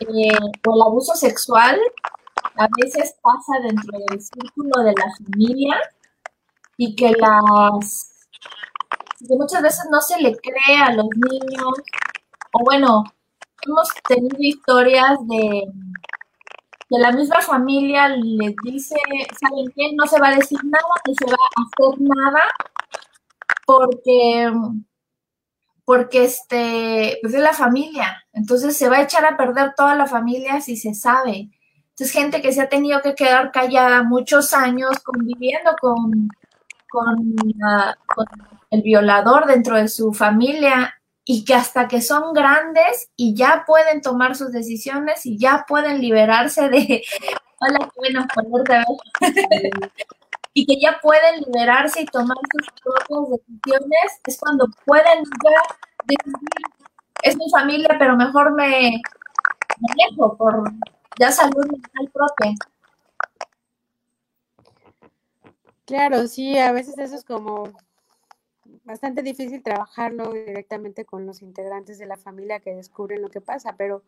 eh, el abuso sexual a veces pasa dentro del círculo de la familia y que las que muchas veces no se le cree a los niños, o bueno, hemos tenido historias de que la misma familia les dice, ¿saben qué? No se va a decir nada, ni se va a hacer nada, porque, porque este, pues es la familia. Entonces se va a echar a perder toda la familia si se sabe. Entonces, gente que se ha tenido que quedar callada muchos años conviviendo con, con, con el violador dentro de su familia y que hasta que son grandes y ya pueden tomar sus decisiones y ya pueden liberarse de, hola, qué bueno y que ya pueden liberarse y tomar sus propias decisiones, es cuando pueden ya decidir, es mi familia, pero mejor me, dejo por ya salud mental propia. Claro, sí, a veces eso es como bastante difícil trabajarlo directamente con los integrantes de la familia que descubren lo que pasa, pero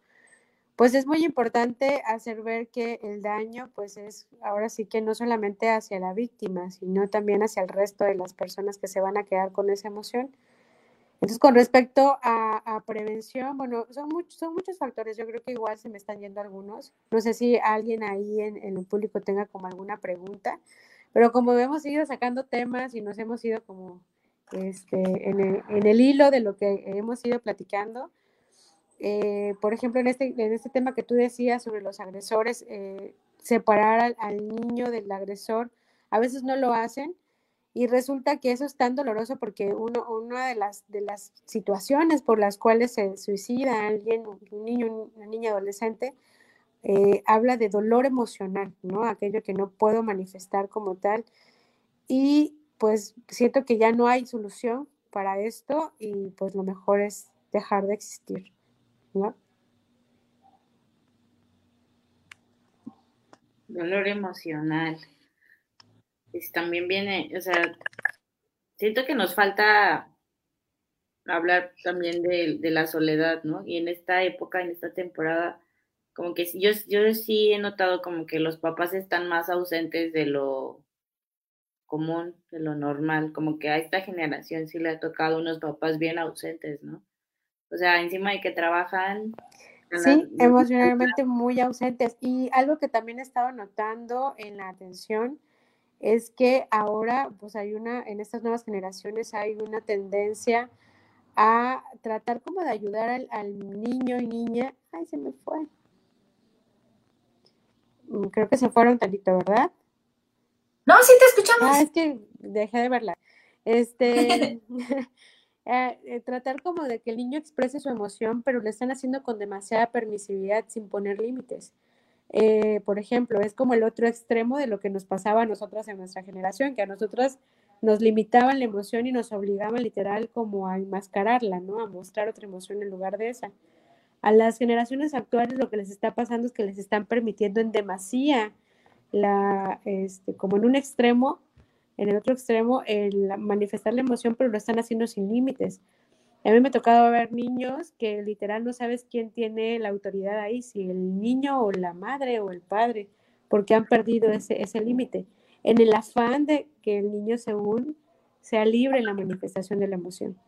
pues es muy importante hacer ver que el daño pues es ahora sí que no solamente hacia la víctima, sino también hacia el resto de las personas que se van a quedar con esa emoción. Entonces, con respecto a, prevención, bueno, son, muchos factores, yo creo que igual se me están yendo algunos. No sé si alguien ahí en el público tenga como alguna pregunta, pero como hemos ido sacando temas y nos hemos ido como este, en, el, hilo de lo que hemos ido platicando. Eh, por ejemplo, en este, en este tema que tú decías sobre los agresores, eh, separar al, niño del agresor, a veces no lo hacen y resulta que eso es tan doloroso porque uno, una de las, de las situaciones por las cuales se suicida alguien, un niño, una niña adolescente, eh, habla de dolor emocional, ¿no? Aquello que no puedo manifestar como tal. Y pues siento que ya no hay solución para esto y pues lo mejor es dejar de existir, ¿no? Dolor emocional. También viene, o sea, siento que nos falta hablar también de, de, la soledad, ¿no? Y en esta época, en esta temporada, como que yo, yo sí he notado como que los papás están más ausentes de lo común, de lo normal, como que a esta generación sí le ha tocado unos papás bien ausentes, ¿no? O sea, encima de que trabajan. Sí, emocionalmente muy ausentes. Y algo que también he estado notando en la atención es que ahora, pues hay una, en estas nuevas generaciones hay una tendencia a tratar como de ayudar al, al niño y niña. Ay, se me fue. Mm, creo que se fueron tantito, ¿verdad? No, sí te escuchamos. Ah, es que dejé de verla. Este, eh, eh, tratar como de que el niño exprese su emoción, pero lo están haciendo con demasiada permisividad sin poner límites. Eh, por ejemplo, es como el otro extremo de lo que nos pasaba a nosotras en nuestra generación, que a nosotras nos limitaban la emoción y nos obligaban literal como a enmascararla, ¿no? A mostrar otra emoción en lugar de esa. A las generaciones actuales lo que les está pasando es que les están permitiendo en demasía la, este, como en un extremo, en el otro extremo, el manifestar la emoción, pero lo están haciendo sin límites. A mí me ha tocado ver niños que literal no sabes quién tiene la autoridad ahí, si el niño o la madre o el padre, porque han perdido ese, ese límite. En el afán de que el niño según sea libre en la manifestación de la emoción.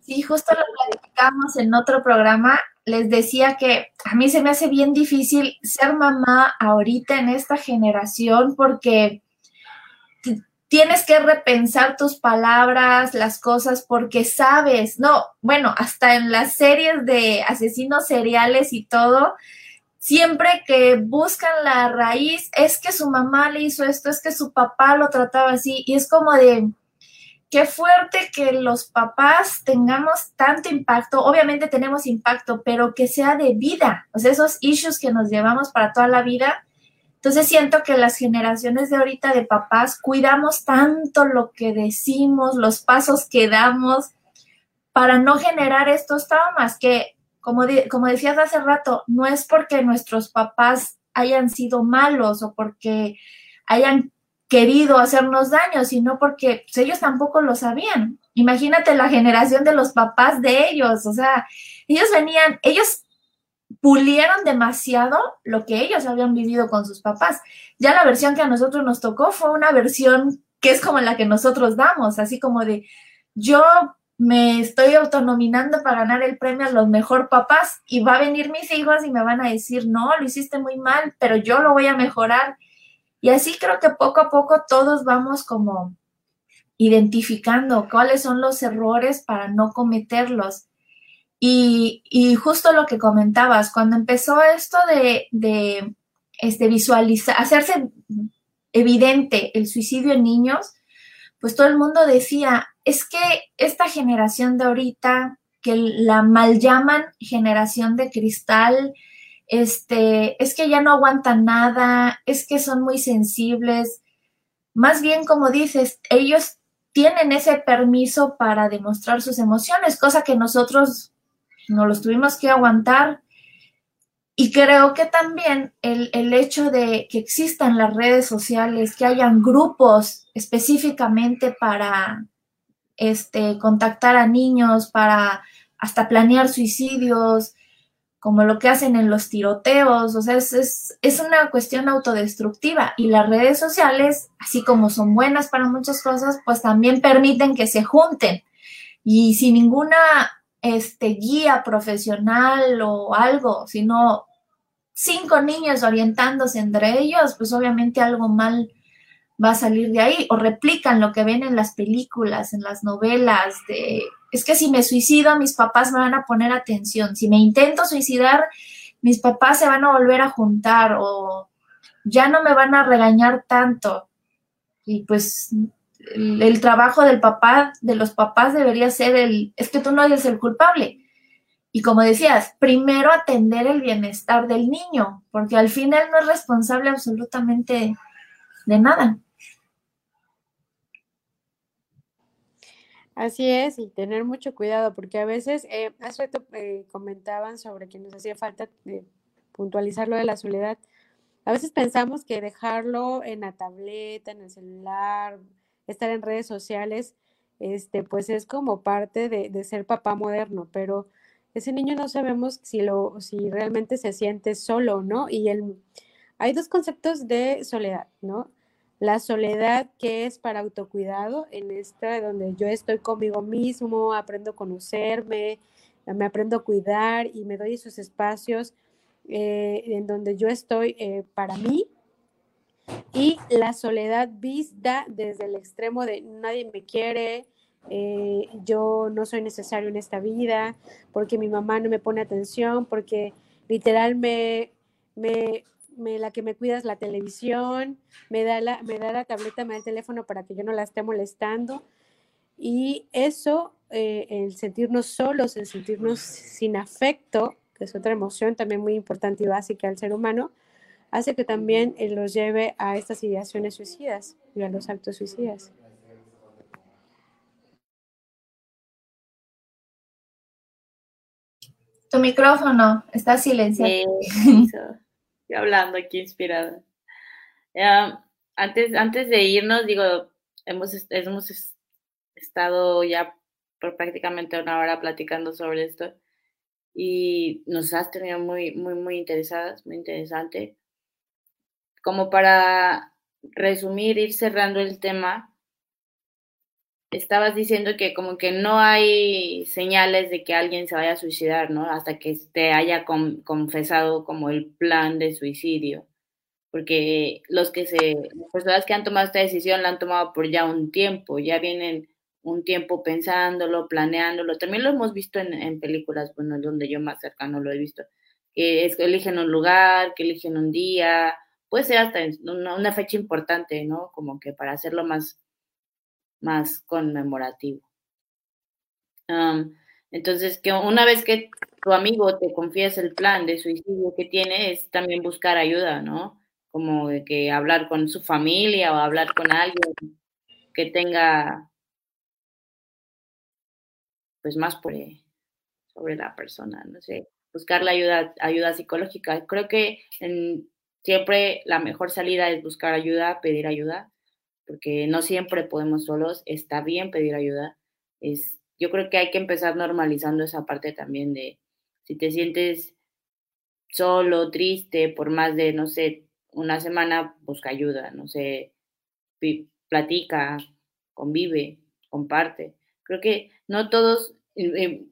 Sí, justo lo platicamos en otro programa. Les decía que a mí se me hace bien difícil ser mamá ahorita en esta generación porque tienes que repensar tus palabras, las cosas, porque sabes, no, bueno, hasta en las series de asesinos seriales y todo, siempre que buscan la raíz, es que su mamá le hizo esto, es que su papá lo trataba así, y es como de, qué fuerte que los papás tengamos tanto impacto, obviamente tenemos impacto, pero que sea de vida, o sea, esos issues que nos llevamos para toda la vida, entonces siento que las generaciones de ahorita de papás cuidamos tanto lo que decimos, los pasos que damos para no generar estos traumas que, como, como decías hace rato, no es porque nuestros papás hayan sido malos o porque hayan querido hacernos daño, sino porque pues, ellos tampoco lo sabían. Imagínate la generación de los papás de ellos, o sea, ellos venían, ellos pulieron demasiado lo que ellos habían vivido con sus papás. Ya la versión que a nosotros nos tocó fue una versión que es como la que nosotros damos, así como de yo me estoy autonominando para ganar el premio a los mejor papás y va a venir mis hijos y me van a decir, no, lo hiciste muy mal, pero yo lo voy a mejorar. Y así creo que poco a poco todos vamos como identificando cuáles son los errores para no cometerlos. Y, justo lo que comentabas, cuando empezó esto de, este, visualizar, hacerse evidente el suicidio en niños, pues todo el mundo decía, es que esta generación de ahorita, que la mal llaman generación de cristal, este, es que ya no aguantan nada, es que son muy sensibles. Más bien, como dices, ellos tienen ese permiso para demostrar sus emociones, cosa que nosotros no los tuvimos que aguantar. Y creo que también el, el, hecho de que existan las redes sociales, que hayan grupos específicamente para este, contactar a niños, para hasta planear suicidios, como lo que hacen en los tiroteos, o sea, es, es, es una cuestión autodestructiva. Y las redes sociales, así como son buenas para muchas cosas, pues también permiten que se junten. Y sin ninguna este, guía profesional o algo, sino cinco niños orientándose entre ellos, pues obviamente algo mal va a salir de ahí, o replican lo que ven en las películas, en las novelas, de, es que si me suicido, mis papás me van a poner atención, si me intento suicidar, mis papás se van a volver a juntar, o ya no me van a regañar tanto. Y pues el, trabajo del papá, de los papás debería ser el, es que tú no eres el culpable. Y como decías, primero atender el bienestar del niño, porque al final no es responsable absolutamente de nada. Así es, y tener mucho cuidado, porque a veces, eh, hace rato eh, comentaban sobre que nos hacía falta eh, puntualizar lo de la soledad. A veces pensamos que dejarlo en la tableta, en el celular, estar en redes sociales, este, pues es como parte de, ser papá moderno, pero ese niño no sabemos si, lo, si realmente se siente solo, ¿no? Y el, hay dos conceptos de soledad, ¿no? La soledad que es para autocuidado, en esta donde yo estoy conmigo mismo, aprendo a conocerme, me aprendo a cuidar y me doy esos espacios eh, en donde yo estoy eh, para mí, y la soledad vista desde el extremo de nadie me quiere, eh, yo no soy necesario en esta vida, porque mi mamá no me pone atención, porque literal me, me, la que me cuida es la televisión, me da la, me da la tableta, me da el teléfono para que yo no la esté molestando. Y eso, eh, el sentirnos solos, el sentirnos sin afecto, que es otra emoción también muy importante y básica al ser humano, hace que también los lleve a estas ideaciones suicidas y a los actos suicidas. Tu micrófono está silenciado. estoy hablando aquí inspirada. antes, antes de irnos, digo, hemos, hemos estado ya por prácticamente una hora platicando sobre esto y nos has tenido muy, muy, muy interesadas, muy interesante. Como para resumir, ir cerrando el tema, estabas diciendo que como que no hay señales de que alguien se vaya a suicidar, ¿no? Hasta que te haya confesado como el plan de suicidio. Porque los que se, las personas que han tomado esta decisión la han tomado por ya un tiempo, ya vienen un tiempo pensándolo, planeándolo. También lo hemos visto en, películas, bueno, donde yo más cercano lo he visto, que es que eligen un lugar, que eligen un día, puede ser hasta una, fecha importante, ¿no? Como que para hacerlo más, más conmemorativo. entonces, que una vez que tu amigo te confiesa el plan de suicidio que tiene, es también buscar ayuda, ¿no? Como que hablar con su familia o hablar con alguien que tenga pues más por, eh, sobre la persona, no sé, buscar la ayuda, ayuda psicológica. Creo que siempre la mejor salida es buscar ayuda, pedir ayuda, porque no siempre podemos solos, está bien pedir ayuda. Es, yo creo que hay que empezar normalizando esa parte también de si te sientes solo, triste, por más de, no sé, una semana, busca ayuda, no sé, platica, convive, comparte. Creo que no todos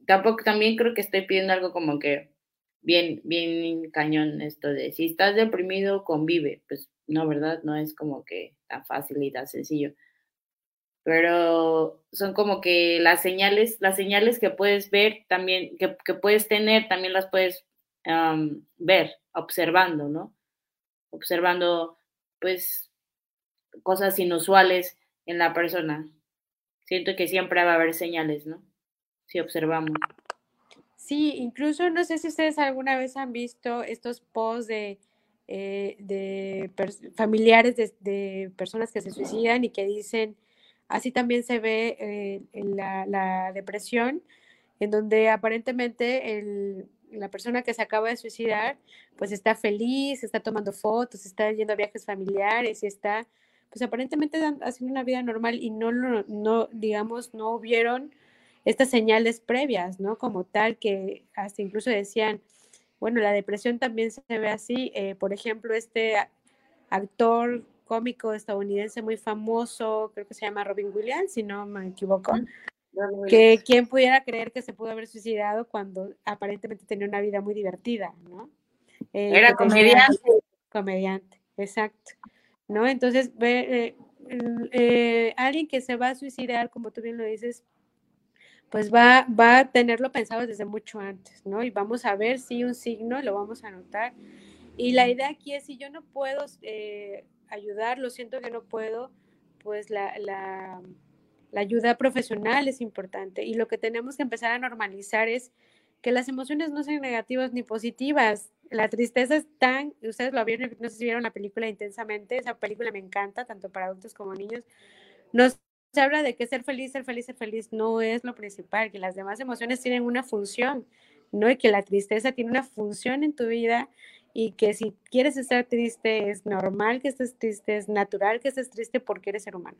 tampoco, también creo que estoy pidiendo algo como que bien, bien cañón esto de si estás deprimido, convive. Pues no, ¿verdad? No es como que tan fácil y tan sencillo. Pero son como que las señales, las señales que puedes ver también, que, que puedes tener, también las puedes ver, observando, ¿no? Observando, pues, cosas inusuales en la persona. Siento que siempre va a haber señales, ¿no? si observamos. Sí, incluso no sé si ustedes alguna vez han visto estos posts de, eh, de familiares de, personas que se suicidan y que dicen, así también se ve eh, la, depresión, en donde aparentemente el, la persona que se acaba de suicidar, pues está feliz, está tomando fotos, está yendo a viajes familiares y está, pues aparentemente haciendo una vida normal y no, no digamos, no hubieron estas señales previas, ¿no? Como tal, que hasta incluso decían, bueno, la depresión también se ve así. Eh, por ejemplo, este actor cómico estadounidense muy famoso, creo que se llama Robin Williams, si no me equivoco, que quien pudiera creer que se pudo haber suicidado cuando aparentemente tenía una vida muy divertida, ¿no? Eh, Era comediante. Comediante, exacto. ¿No? Entonces, ve, eh, alguien que se va a suicidar, como tú bien lo dices, pues va, va a tenerlo pensado desde mucho antes, ¿no? Y vamos a ver si un signo lo vamos a notar. Y la idea aquí es, si yo no puedo eh, ayudar, lo siento que no puedo, pues la, la, la ayuda profesional es importante. Y lo que tenemos que empezar a normalizar es que las emociones no sean negativas ni positivas. La tristeza es tan, ustedes lo vieron, no sé si vieron la película intensamente, esa película me encanta, tanto para adultos como niños. Nos se habla de que ser feliz, ser feliz, ser feliz no es lo principal, que las demás emociones tienen una función, ¿no? Y que la tristeza tiene una función en tu vida y que si quieres estar triste es normal que estés triste, es natural que estés triste porque eres ser humano,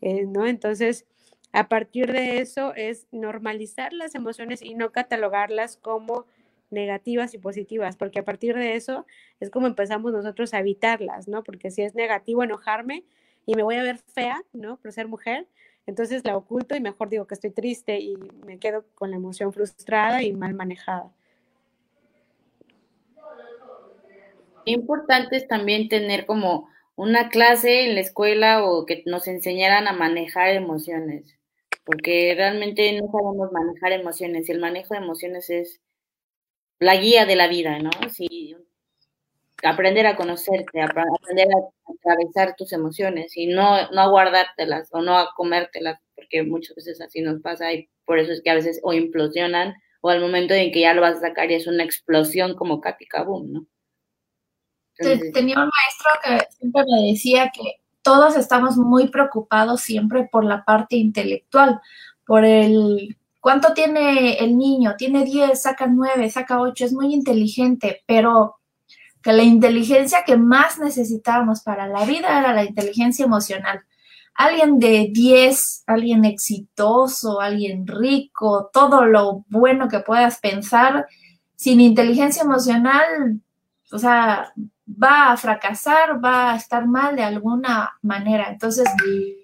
eh, ¿no? Entonces, a partir de eso es normalizar las emociones y no catalogarlas como negativas y positivas, porque a partir de eso es como empezamos nosotros a evitarlas, ¿no? Porque si es negativo enojarme, y me voy a ver fea, ¿no? Por ser mujer, entonces la oculto y mejor digo que estoy triste y me quedo con la emoción frustrada y mal manejada. Importante es también tener como una clase en la escuela o que nos enseñaran a manejar emociones, porque realmente no sabemos manejar emociones y el manejo de emociones es la guía de la vida, ¿no? Si aprender a conocerte, aprender a atravesar tus emociones y no, no a guardártelas o no a comértelas, porque muchas veces así nos pasa y por eso es que a veces o implosionan o al momento en que ya lo vas a sacar y es una explosión como Katy Kaboom, ¿no? Tenía un maestro que siempre me decía que todos estamos muy preocupados siempre por la parte intelectual, por el cuánto tiene el niño, tiene 10, saca 9, saca 8, es muy inteligente, pero que la inteligencia que más necesitábamos para la vida era la inteligencia emocional. alguien de 10, alguien exitoso, alguien rico, todo lo bueno que puedas pensar, sin inteligencia emocional, o sea, va a fracasar, va a estar mal de alguna manera. Entonces,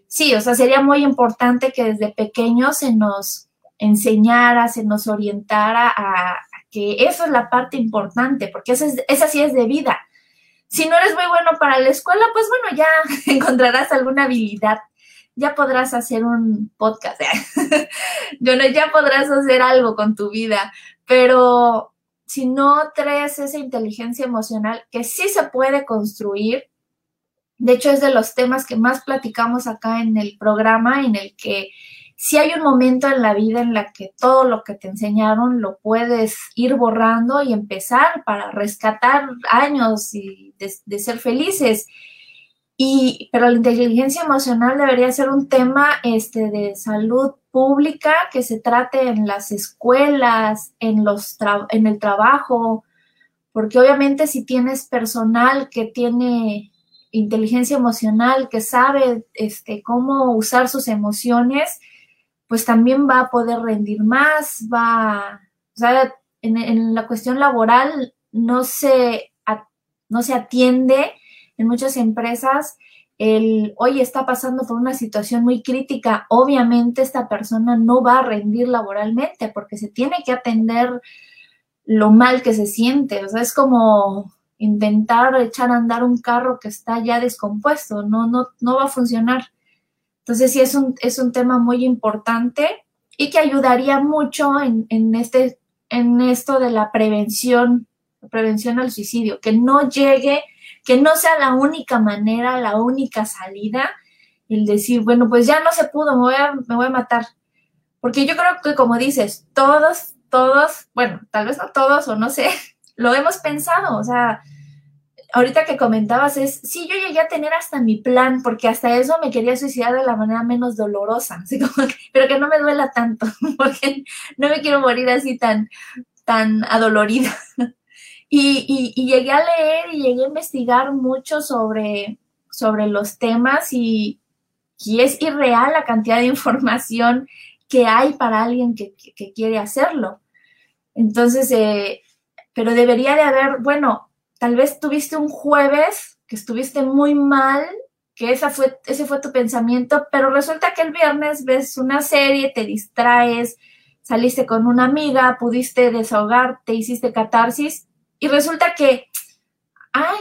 sí, o sea, sería muy importante que desde pequeños se nos enseñara, se nos orientara a, que eso es la parte importante, porque esa, esa sí es de vida. Si no eres muy bueno para la escuela, pues bueno, ya encontrarás alguna habilidad. Ya podrás hacer un podcast, ¿eh? ya podrás hacer algo con tu vida, pero si no traes esa inteligencia emocional que sí se puede construir, de hecho es de los temas que más platicamos acá en el programa, en el que si hay un momento en la vida en la que todo lo que te enseñaron lo puedes ir borrando y empezar para rescatar años y de, ser felices. Y, pero la inteligencia emocional debería ser un tema este, de salud pública que se trate en las escuelas, en, los en el trabajo, porque obviamente si tienes personal que tiene inteligencia emocional, que sabe este, cómo usar sus emociones, pues también va a poder rendir más, va, o sea, en, la cuestión laboral no se, no se atiende en muchas empresas el, hoy está pasando por una situación muy crítica, obviamente esta persona no va a rendir laboralmente porque se tiene que atender lo mal que se siente, o sea, es como intentar echar a andar un carro que está ya descompuesto, no, no, no va a funcionar. Entonces sí es un, es un tema muy importante y que ayudaría mucho en, este, en esto de la prevención, prevención al suicidio, que no llegue, que no sea la única manera, la única salida, el decir, bueno, pues ya no se pudo, me voy a, me voy a matar. Porque yo creo que como dices, todos, todos, bueno, tal vez no todos o no sé, lo hemos pensado, o sea, ahorita que comentabas es, sí, yo llegué a tener hasta mi plan, porque hasta eso me quería suicidar de la manera menos dolorosa, así como pero que no me duela tanto, porque no me quiero morir así tan, tan adolorida. Y, y, llegué a leer y llegué a investigar mucho sobre, sobre los temas y, y es irreal la cantidad de información que hay para alguien que, que, quiere hacerlo. Entonces, eh, pero debería de haber, bueno, tal vez tuviste un jueves que estuviste muy mal, que esa fue, ese fue tu pensamiento, pero resulta que el viernes ves una serie, te distraes, saliste con una amiga, pudiste desahogarte, hiciste catarsis y resulta que, ay,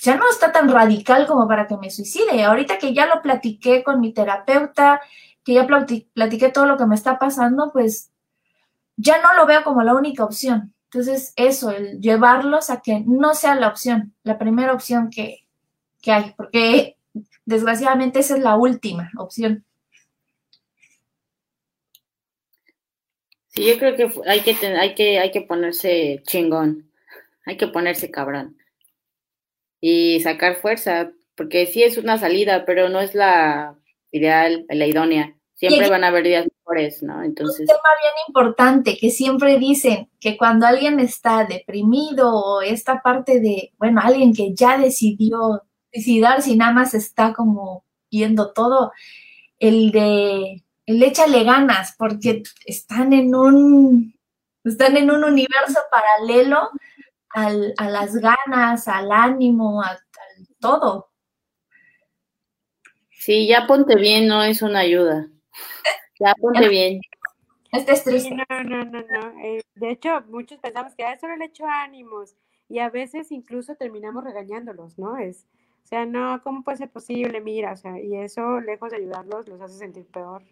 ya no está tan radical como para que me suicide. Ahorita que ya lo platiqué con mi terapeuta, que ya platiqué todo lo que me está pasando, pues ya no lo veo como la única opción. Entonces, eso, el llevarlos a que no sea la opción, la primera opción que, hay, porque desgraciadamente esa es la última opción. Sí, yo creo que hay que, hay que, hay que ponerse chingón, hay que ponerse cabrón y sacar fuerza, porque sí es una salida, pero no es la ideal, la idónea. Siempre van a haber días ¿no? Entonces... Un tema bien importante que siempre dicen que cuando alguien está deprimido o esta parte de, bueno, alguien que ya decidió suicidarse y nada más está como viendo todo, el de, el échale ganas, porque están en un, están en un universo paralelo al, a las ganas, al ánimo, a todo. Sí, ya ponte bien, no es una ayuda. Ya, ponte bien. Este es triste. no, no, no, no. Eh, de hecho, muchos pensamos que a eso le echo ánimos y a veces incluso terminamos regañándolos, ¿no? Es, o sea, no, ¿cómo puede ser posible? Mira, o sea, y eso, lejos de ayudarlos, los hace sentir peor.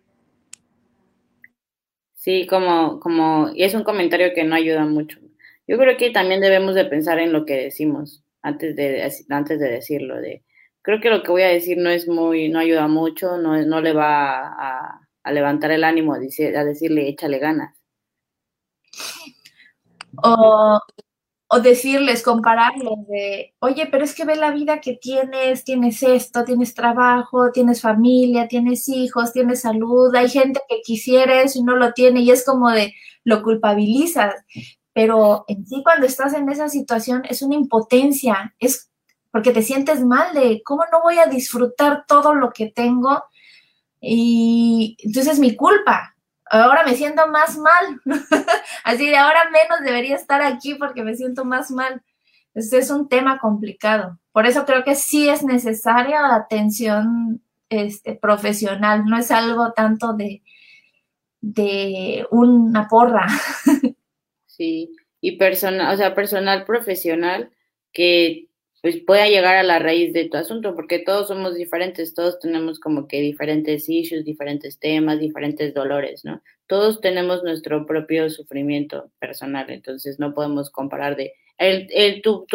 Sí, como, como, y es un comentario que no ayuda mucho. Yo creo que también debemos de pensar en lo que decimos antes de, antes de decirlo. De, creo que lo que voy a decir no es muy, no ayuda mucho, no, no le va a, a levantar el ánimo, a, decirle, échale ganas. O, o, decirles, compararles de, oye, pero es que ve la vida que tienes, tienes esto, tienes trabajo, tienes familia, tienes hijos, tienes salud, hay gente que quisiera eso y no lo tiene y es como de, lo culpabilizas, pero en sí cuando estás en esa situación es una impotencia, es porque te sientes mal de cómo no voy a disfrutar todo lo que tengo Y entonces es mi culpa. Ahora me siento más mal. Así de ahora menos debería estar aquí porque me siento más mal. Este es un tema complicado. Por eso creo que sí es necesaria la atención este, profesional. No es algo tanto de, de una porra. Sí, y personal, o sea, personal profesional que pues pueda llegar a la raíz de tu asunto, porque todos somos diferentes, todos tenemos como que diferentes issues, diferentes temas, diferentes dolores, ¿no? Todos tenemos nuestro propio sufrimiento personal, entonces no podemos comparar de, el, el, tu,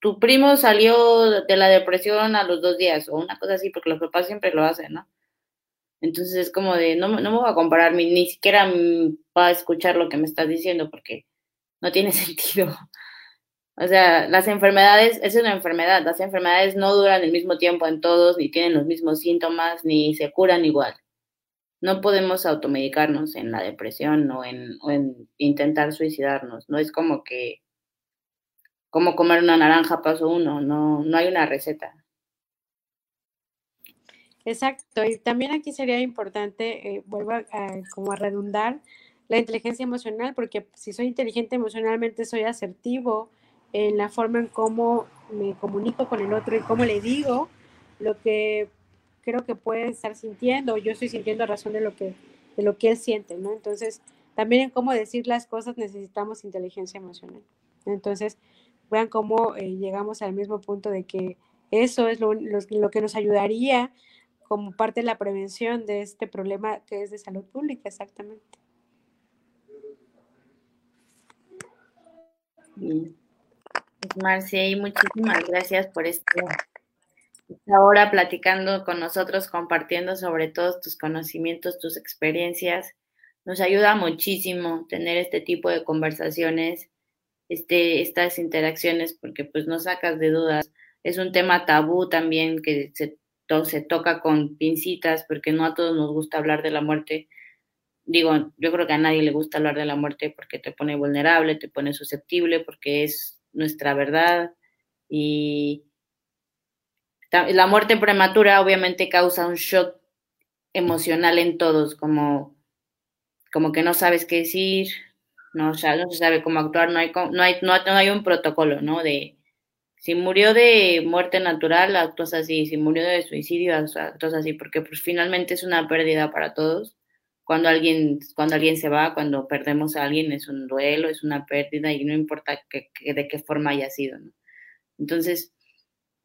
tu, primo salió de la depresión a los dos días, o una cosa así, porque los papás siempre lo hacen, ¿no? Entonces es como de, no, no me voy a comparar, ni siquiera va a escuchar lo que me estás diciendo, porque no tiene sentido. O sea, las enfermedades, es una enfermedad, las enfermedades no duran el mismo tiempo en todos, ni tienen los mismos síntomas, ni se curan igual. No podemos automedicarnos en la depresión o en, o en intentar suicidarnos. No es como que, como comer una naranja paso uno, no, no hay una receta. Exacto, y también aquí sería importante, eh, vuelvo a, a, como a redundar, la inteligencia emocional, porque si soy inteligente emocionalmente, soy asertivo en la forma en cómo me comunico con el otro y cómo le digo lo que creo que puede estar sintiendo, yo estoy sintiendo a razón de lo que, de lo que él siente, ¿no? Entonces, también en cómo decir las cosas necesitamos inteligencia emocional. Entonces, vean cómo eh, llegamos al mismo punto de que eso es lo, lo, que nos ayudaría como parte de la prevención de este problema que es de salud pública, exactamente. Bien. Marcia, y muchísimas gracias por este, esta hora platicando con nosotros, compartiendo sobre todos tus conocimientos, tus experiencias. Nos ayuda muchísimo tener este tipo de conversaciones, este, estas interacciones, porque pues nos sacas de dudas. Es un tema tabú también que se, to se toca con pincitas, porque no a todos nos gusta hablar de la muerte digo, yo creo que a nadie le gusta hablar de la muerte porque te pone vulnerable, te pone susceptible, porque es nuestra verdad y la muerte prematura obviamente causa un shock emocional en todos, como, como que no sabes qué decir, no, o sea, no se sabe cómo actuar, no hay, no hay, no, hay un protocolo, ¿no? De si murió de muerte natural, actúas así, si murió de suicidio, actúas así, porque pues finalmente es una pérdida para todos cuando alguien, cuando alguien se va, cuando perdemos a alguien, es un duelo, es una pérdida y no importa que, de qué forma haya sido. ¿no? Entonces,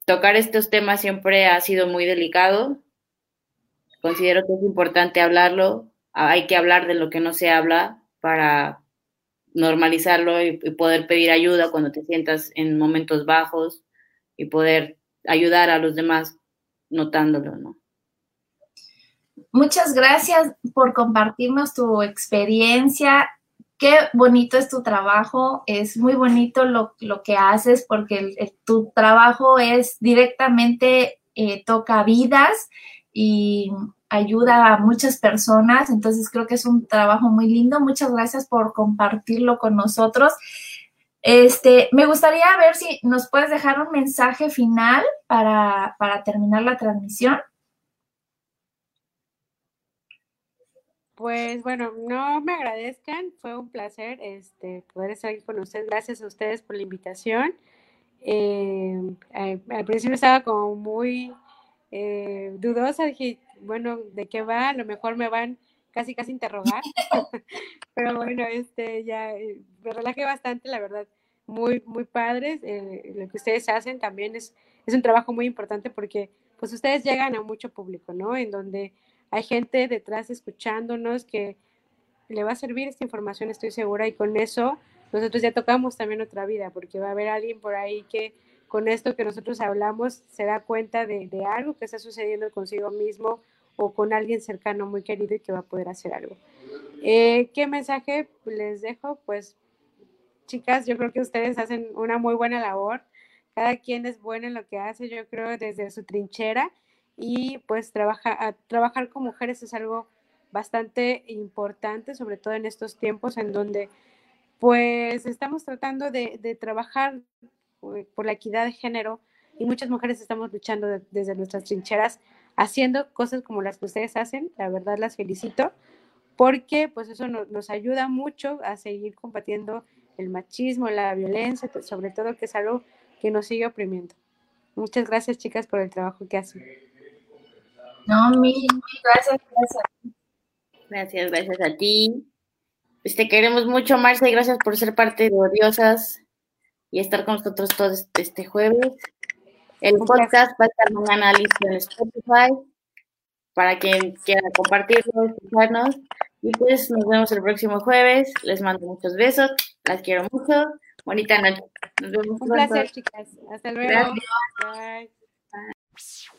tocar estos temas siempre ha sido muy delicado. Considero que es importante hablarlo. Hay que hablar de lo que no se habla para normalizarlo y, y poder pedir ayuda cuando te sientas en momentos bajos y poder ayudar a los demás notándolo, ¿no? Muchas gracias por compartirnos tu experiencia. Qué bonito es tu trabajo, es muy bonito lo, lo que haces porque tu trabajo es directamente, eh, toca vidas y ayuda a muchas personas, entonces creo que es un trabajo muy lindo. Muchas gracias por compartirlo con nosotros. Este, me gustaría ver si nos puedes dejar un mensaje final para, para terminar la transmisión. Pues bueno, no me agradezcan, fue un placer este, poder estar aquí con ustedes. Gracias a ustedes por la invitación. Eh, al, al, principio estaba como muy eh, dudosa, dije, bueno, ¿de qué va? A lo mejor me van casi, casi interrogar. Pero bueno, este, ya eh, me relajé bastante, la verdad. Muy, muy padres. Eh, lo que ustedes hacen también es, es un trabajo muy importante porque pues ustedes llegan a mucho público, ¿no? En donde hay gente detrás escuchándonos que le va a servir esta información, estoy segura, y con eso nosotros ya tocamos también otra vida, porque va a haber alguien por ahí que con esto que nosotros hablamos se da cuenta de, de algo que está sucediendo consigo mismo o con alguien cercano muy querido y que va a poder hacer algo. Eh, ¿Qué mensaje les dejo? Pues, chicas, yo creo que ustedes hacen una muy buena labor. Cada quien es bueno en lo que hace, yo creo, desde su trinchera y pues trabaja, a, trabajar con mujeres es algo bastante importante, sobre todo en estos tiempos en donde pues estamos tratando de, de trabajar por la equidad de género y muchas mujeres estamos luchando de, desde nuestras trincheras haciendo cosas como las que ustedes hacen. La verdad las felicito porque pues eso nos, nos ayuda mucho a seguir combatiendo el machismo, la violencia, sobre todo que es algo que nos sigue oprimiendo. Muchas gracias chicas por el trabajo que hacen. No, mil, mil gracias, gracias. Gracias, gracias a ti. Pues te queremos mucho, Marce, gracias por ser parte de Odiosas y estar con nosotros todo este, este jueves. El podcast va a estar mañana listo en Spotify para quien quiera compartirlo, escucharnos. Y pues nos vemos el próximo jueves. Les mando muchos besos. Las quiero mucho. Bonita noche. Nos vemos Un pronto. placer chicas. Hasta luego. Gracias. Bye.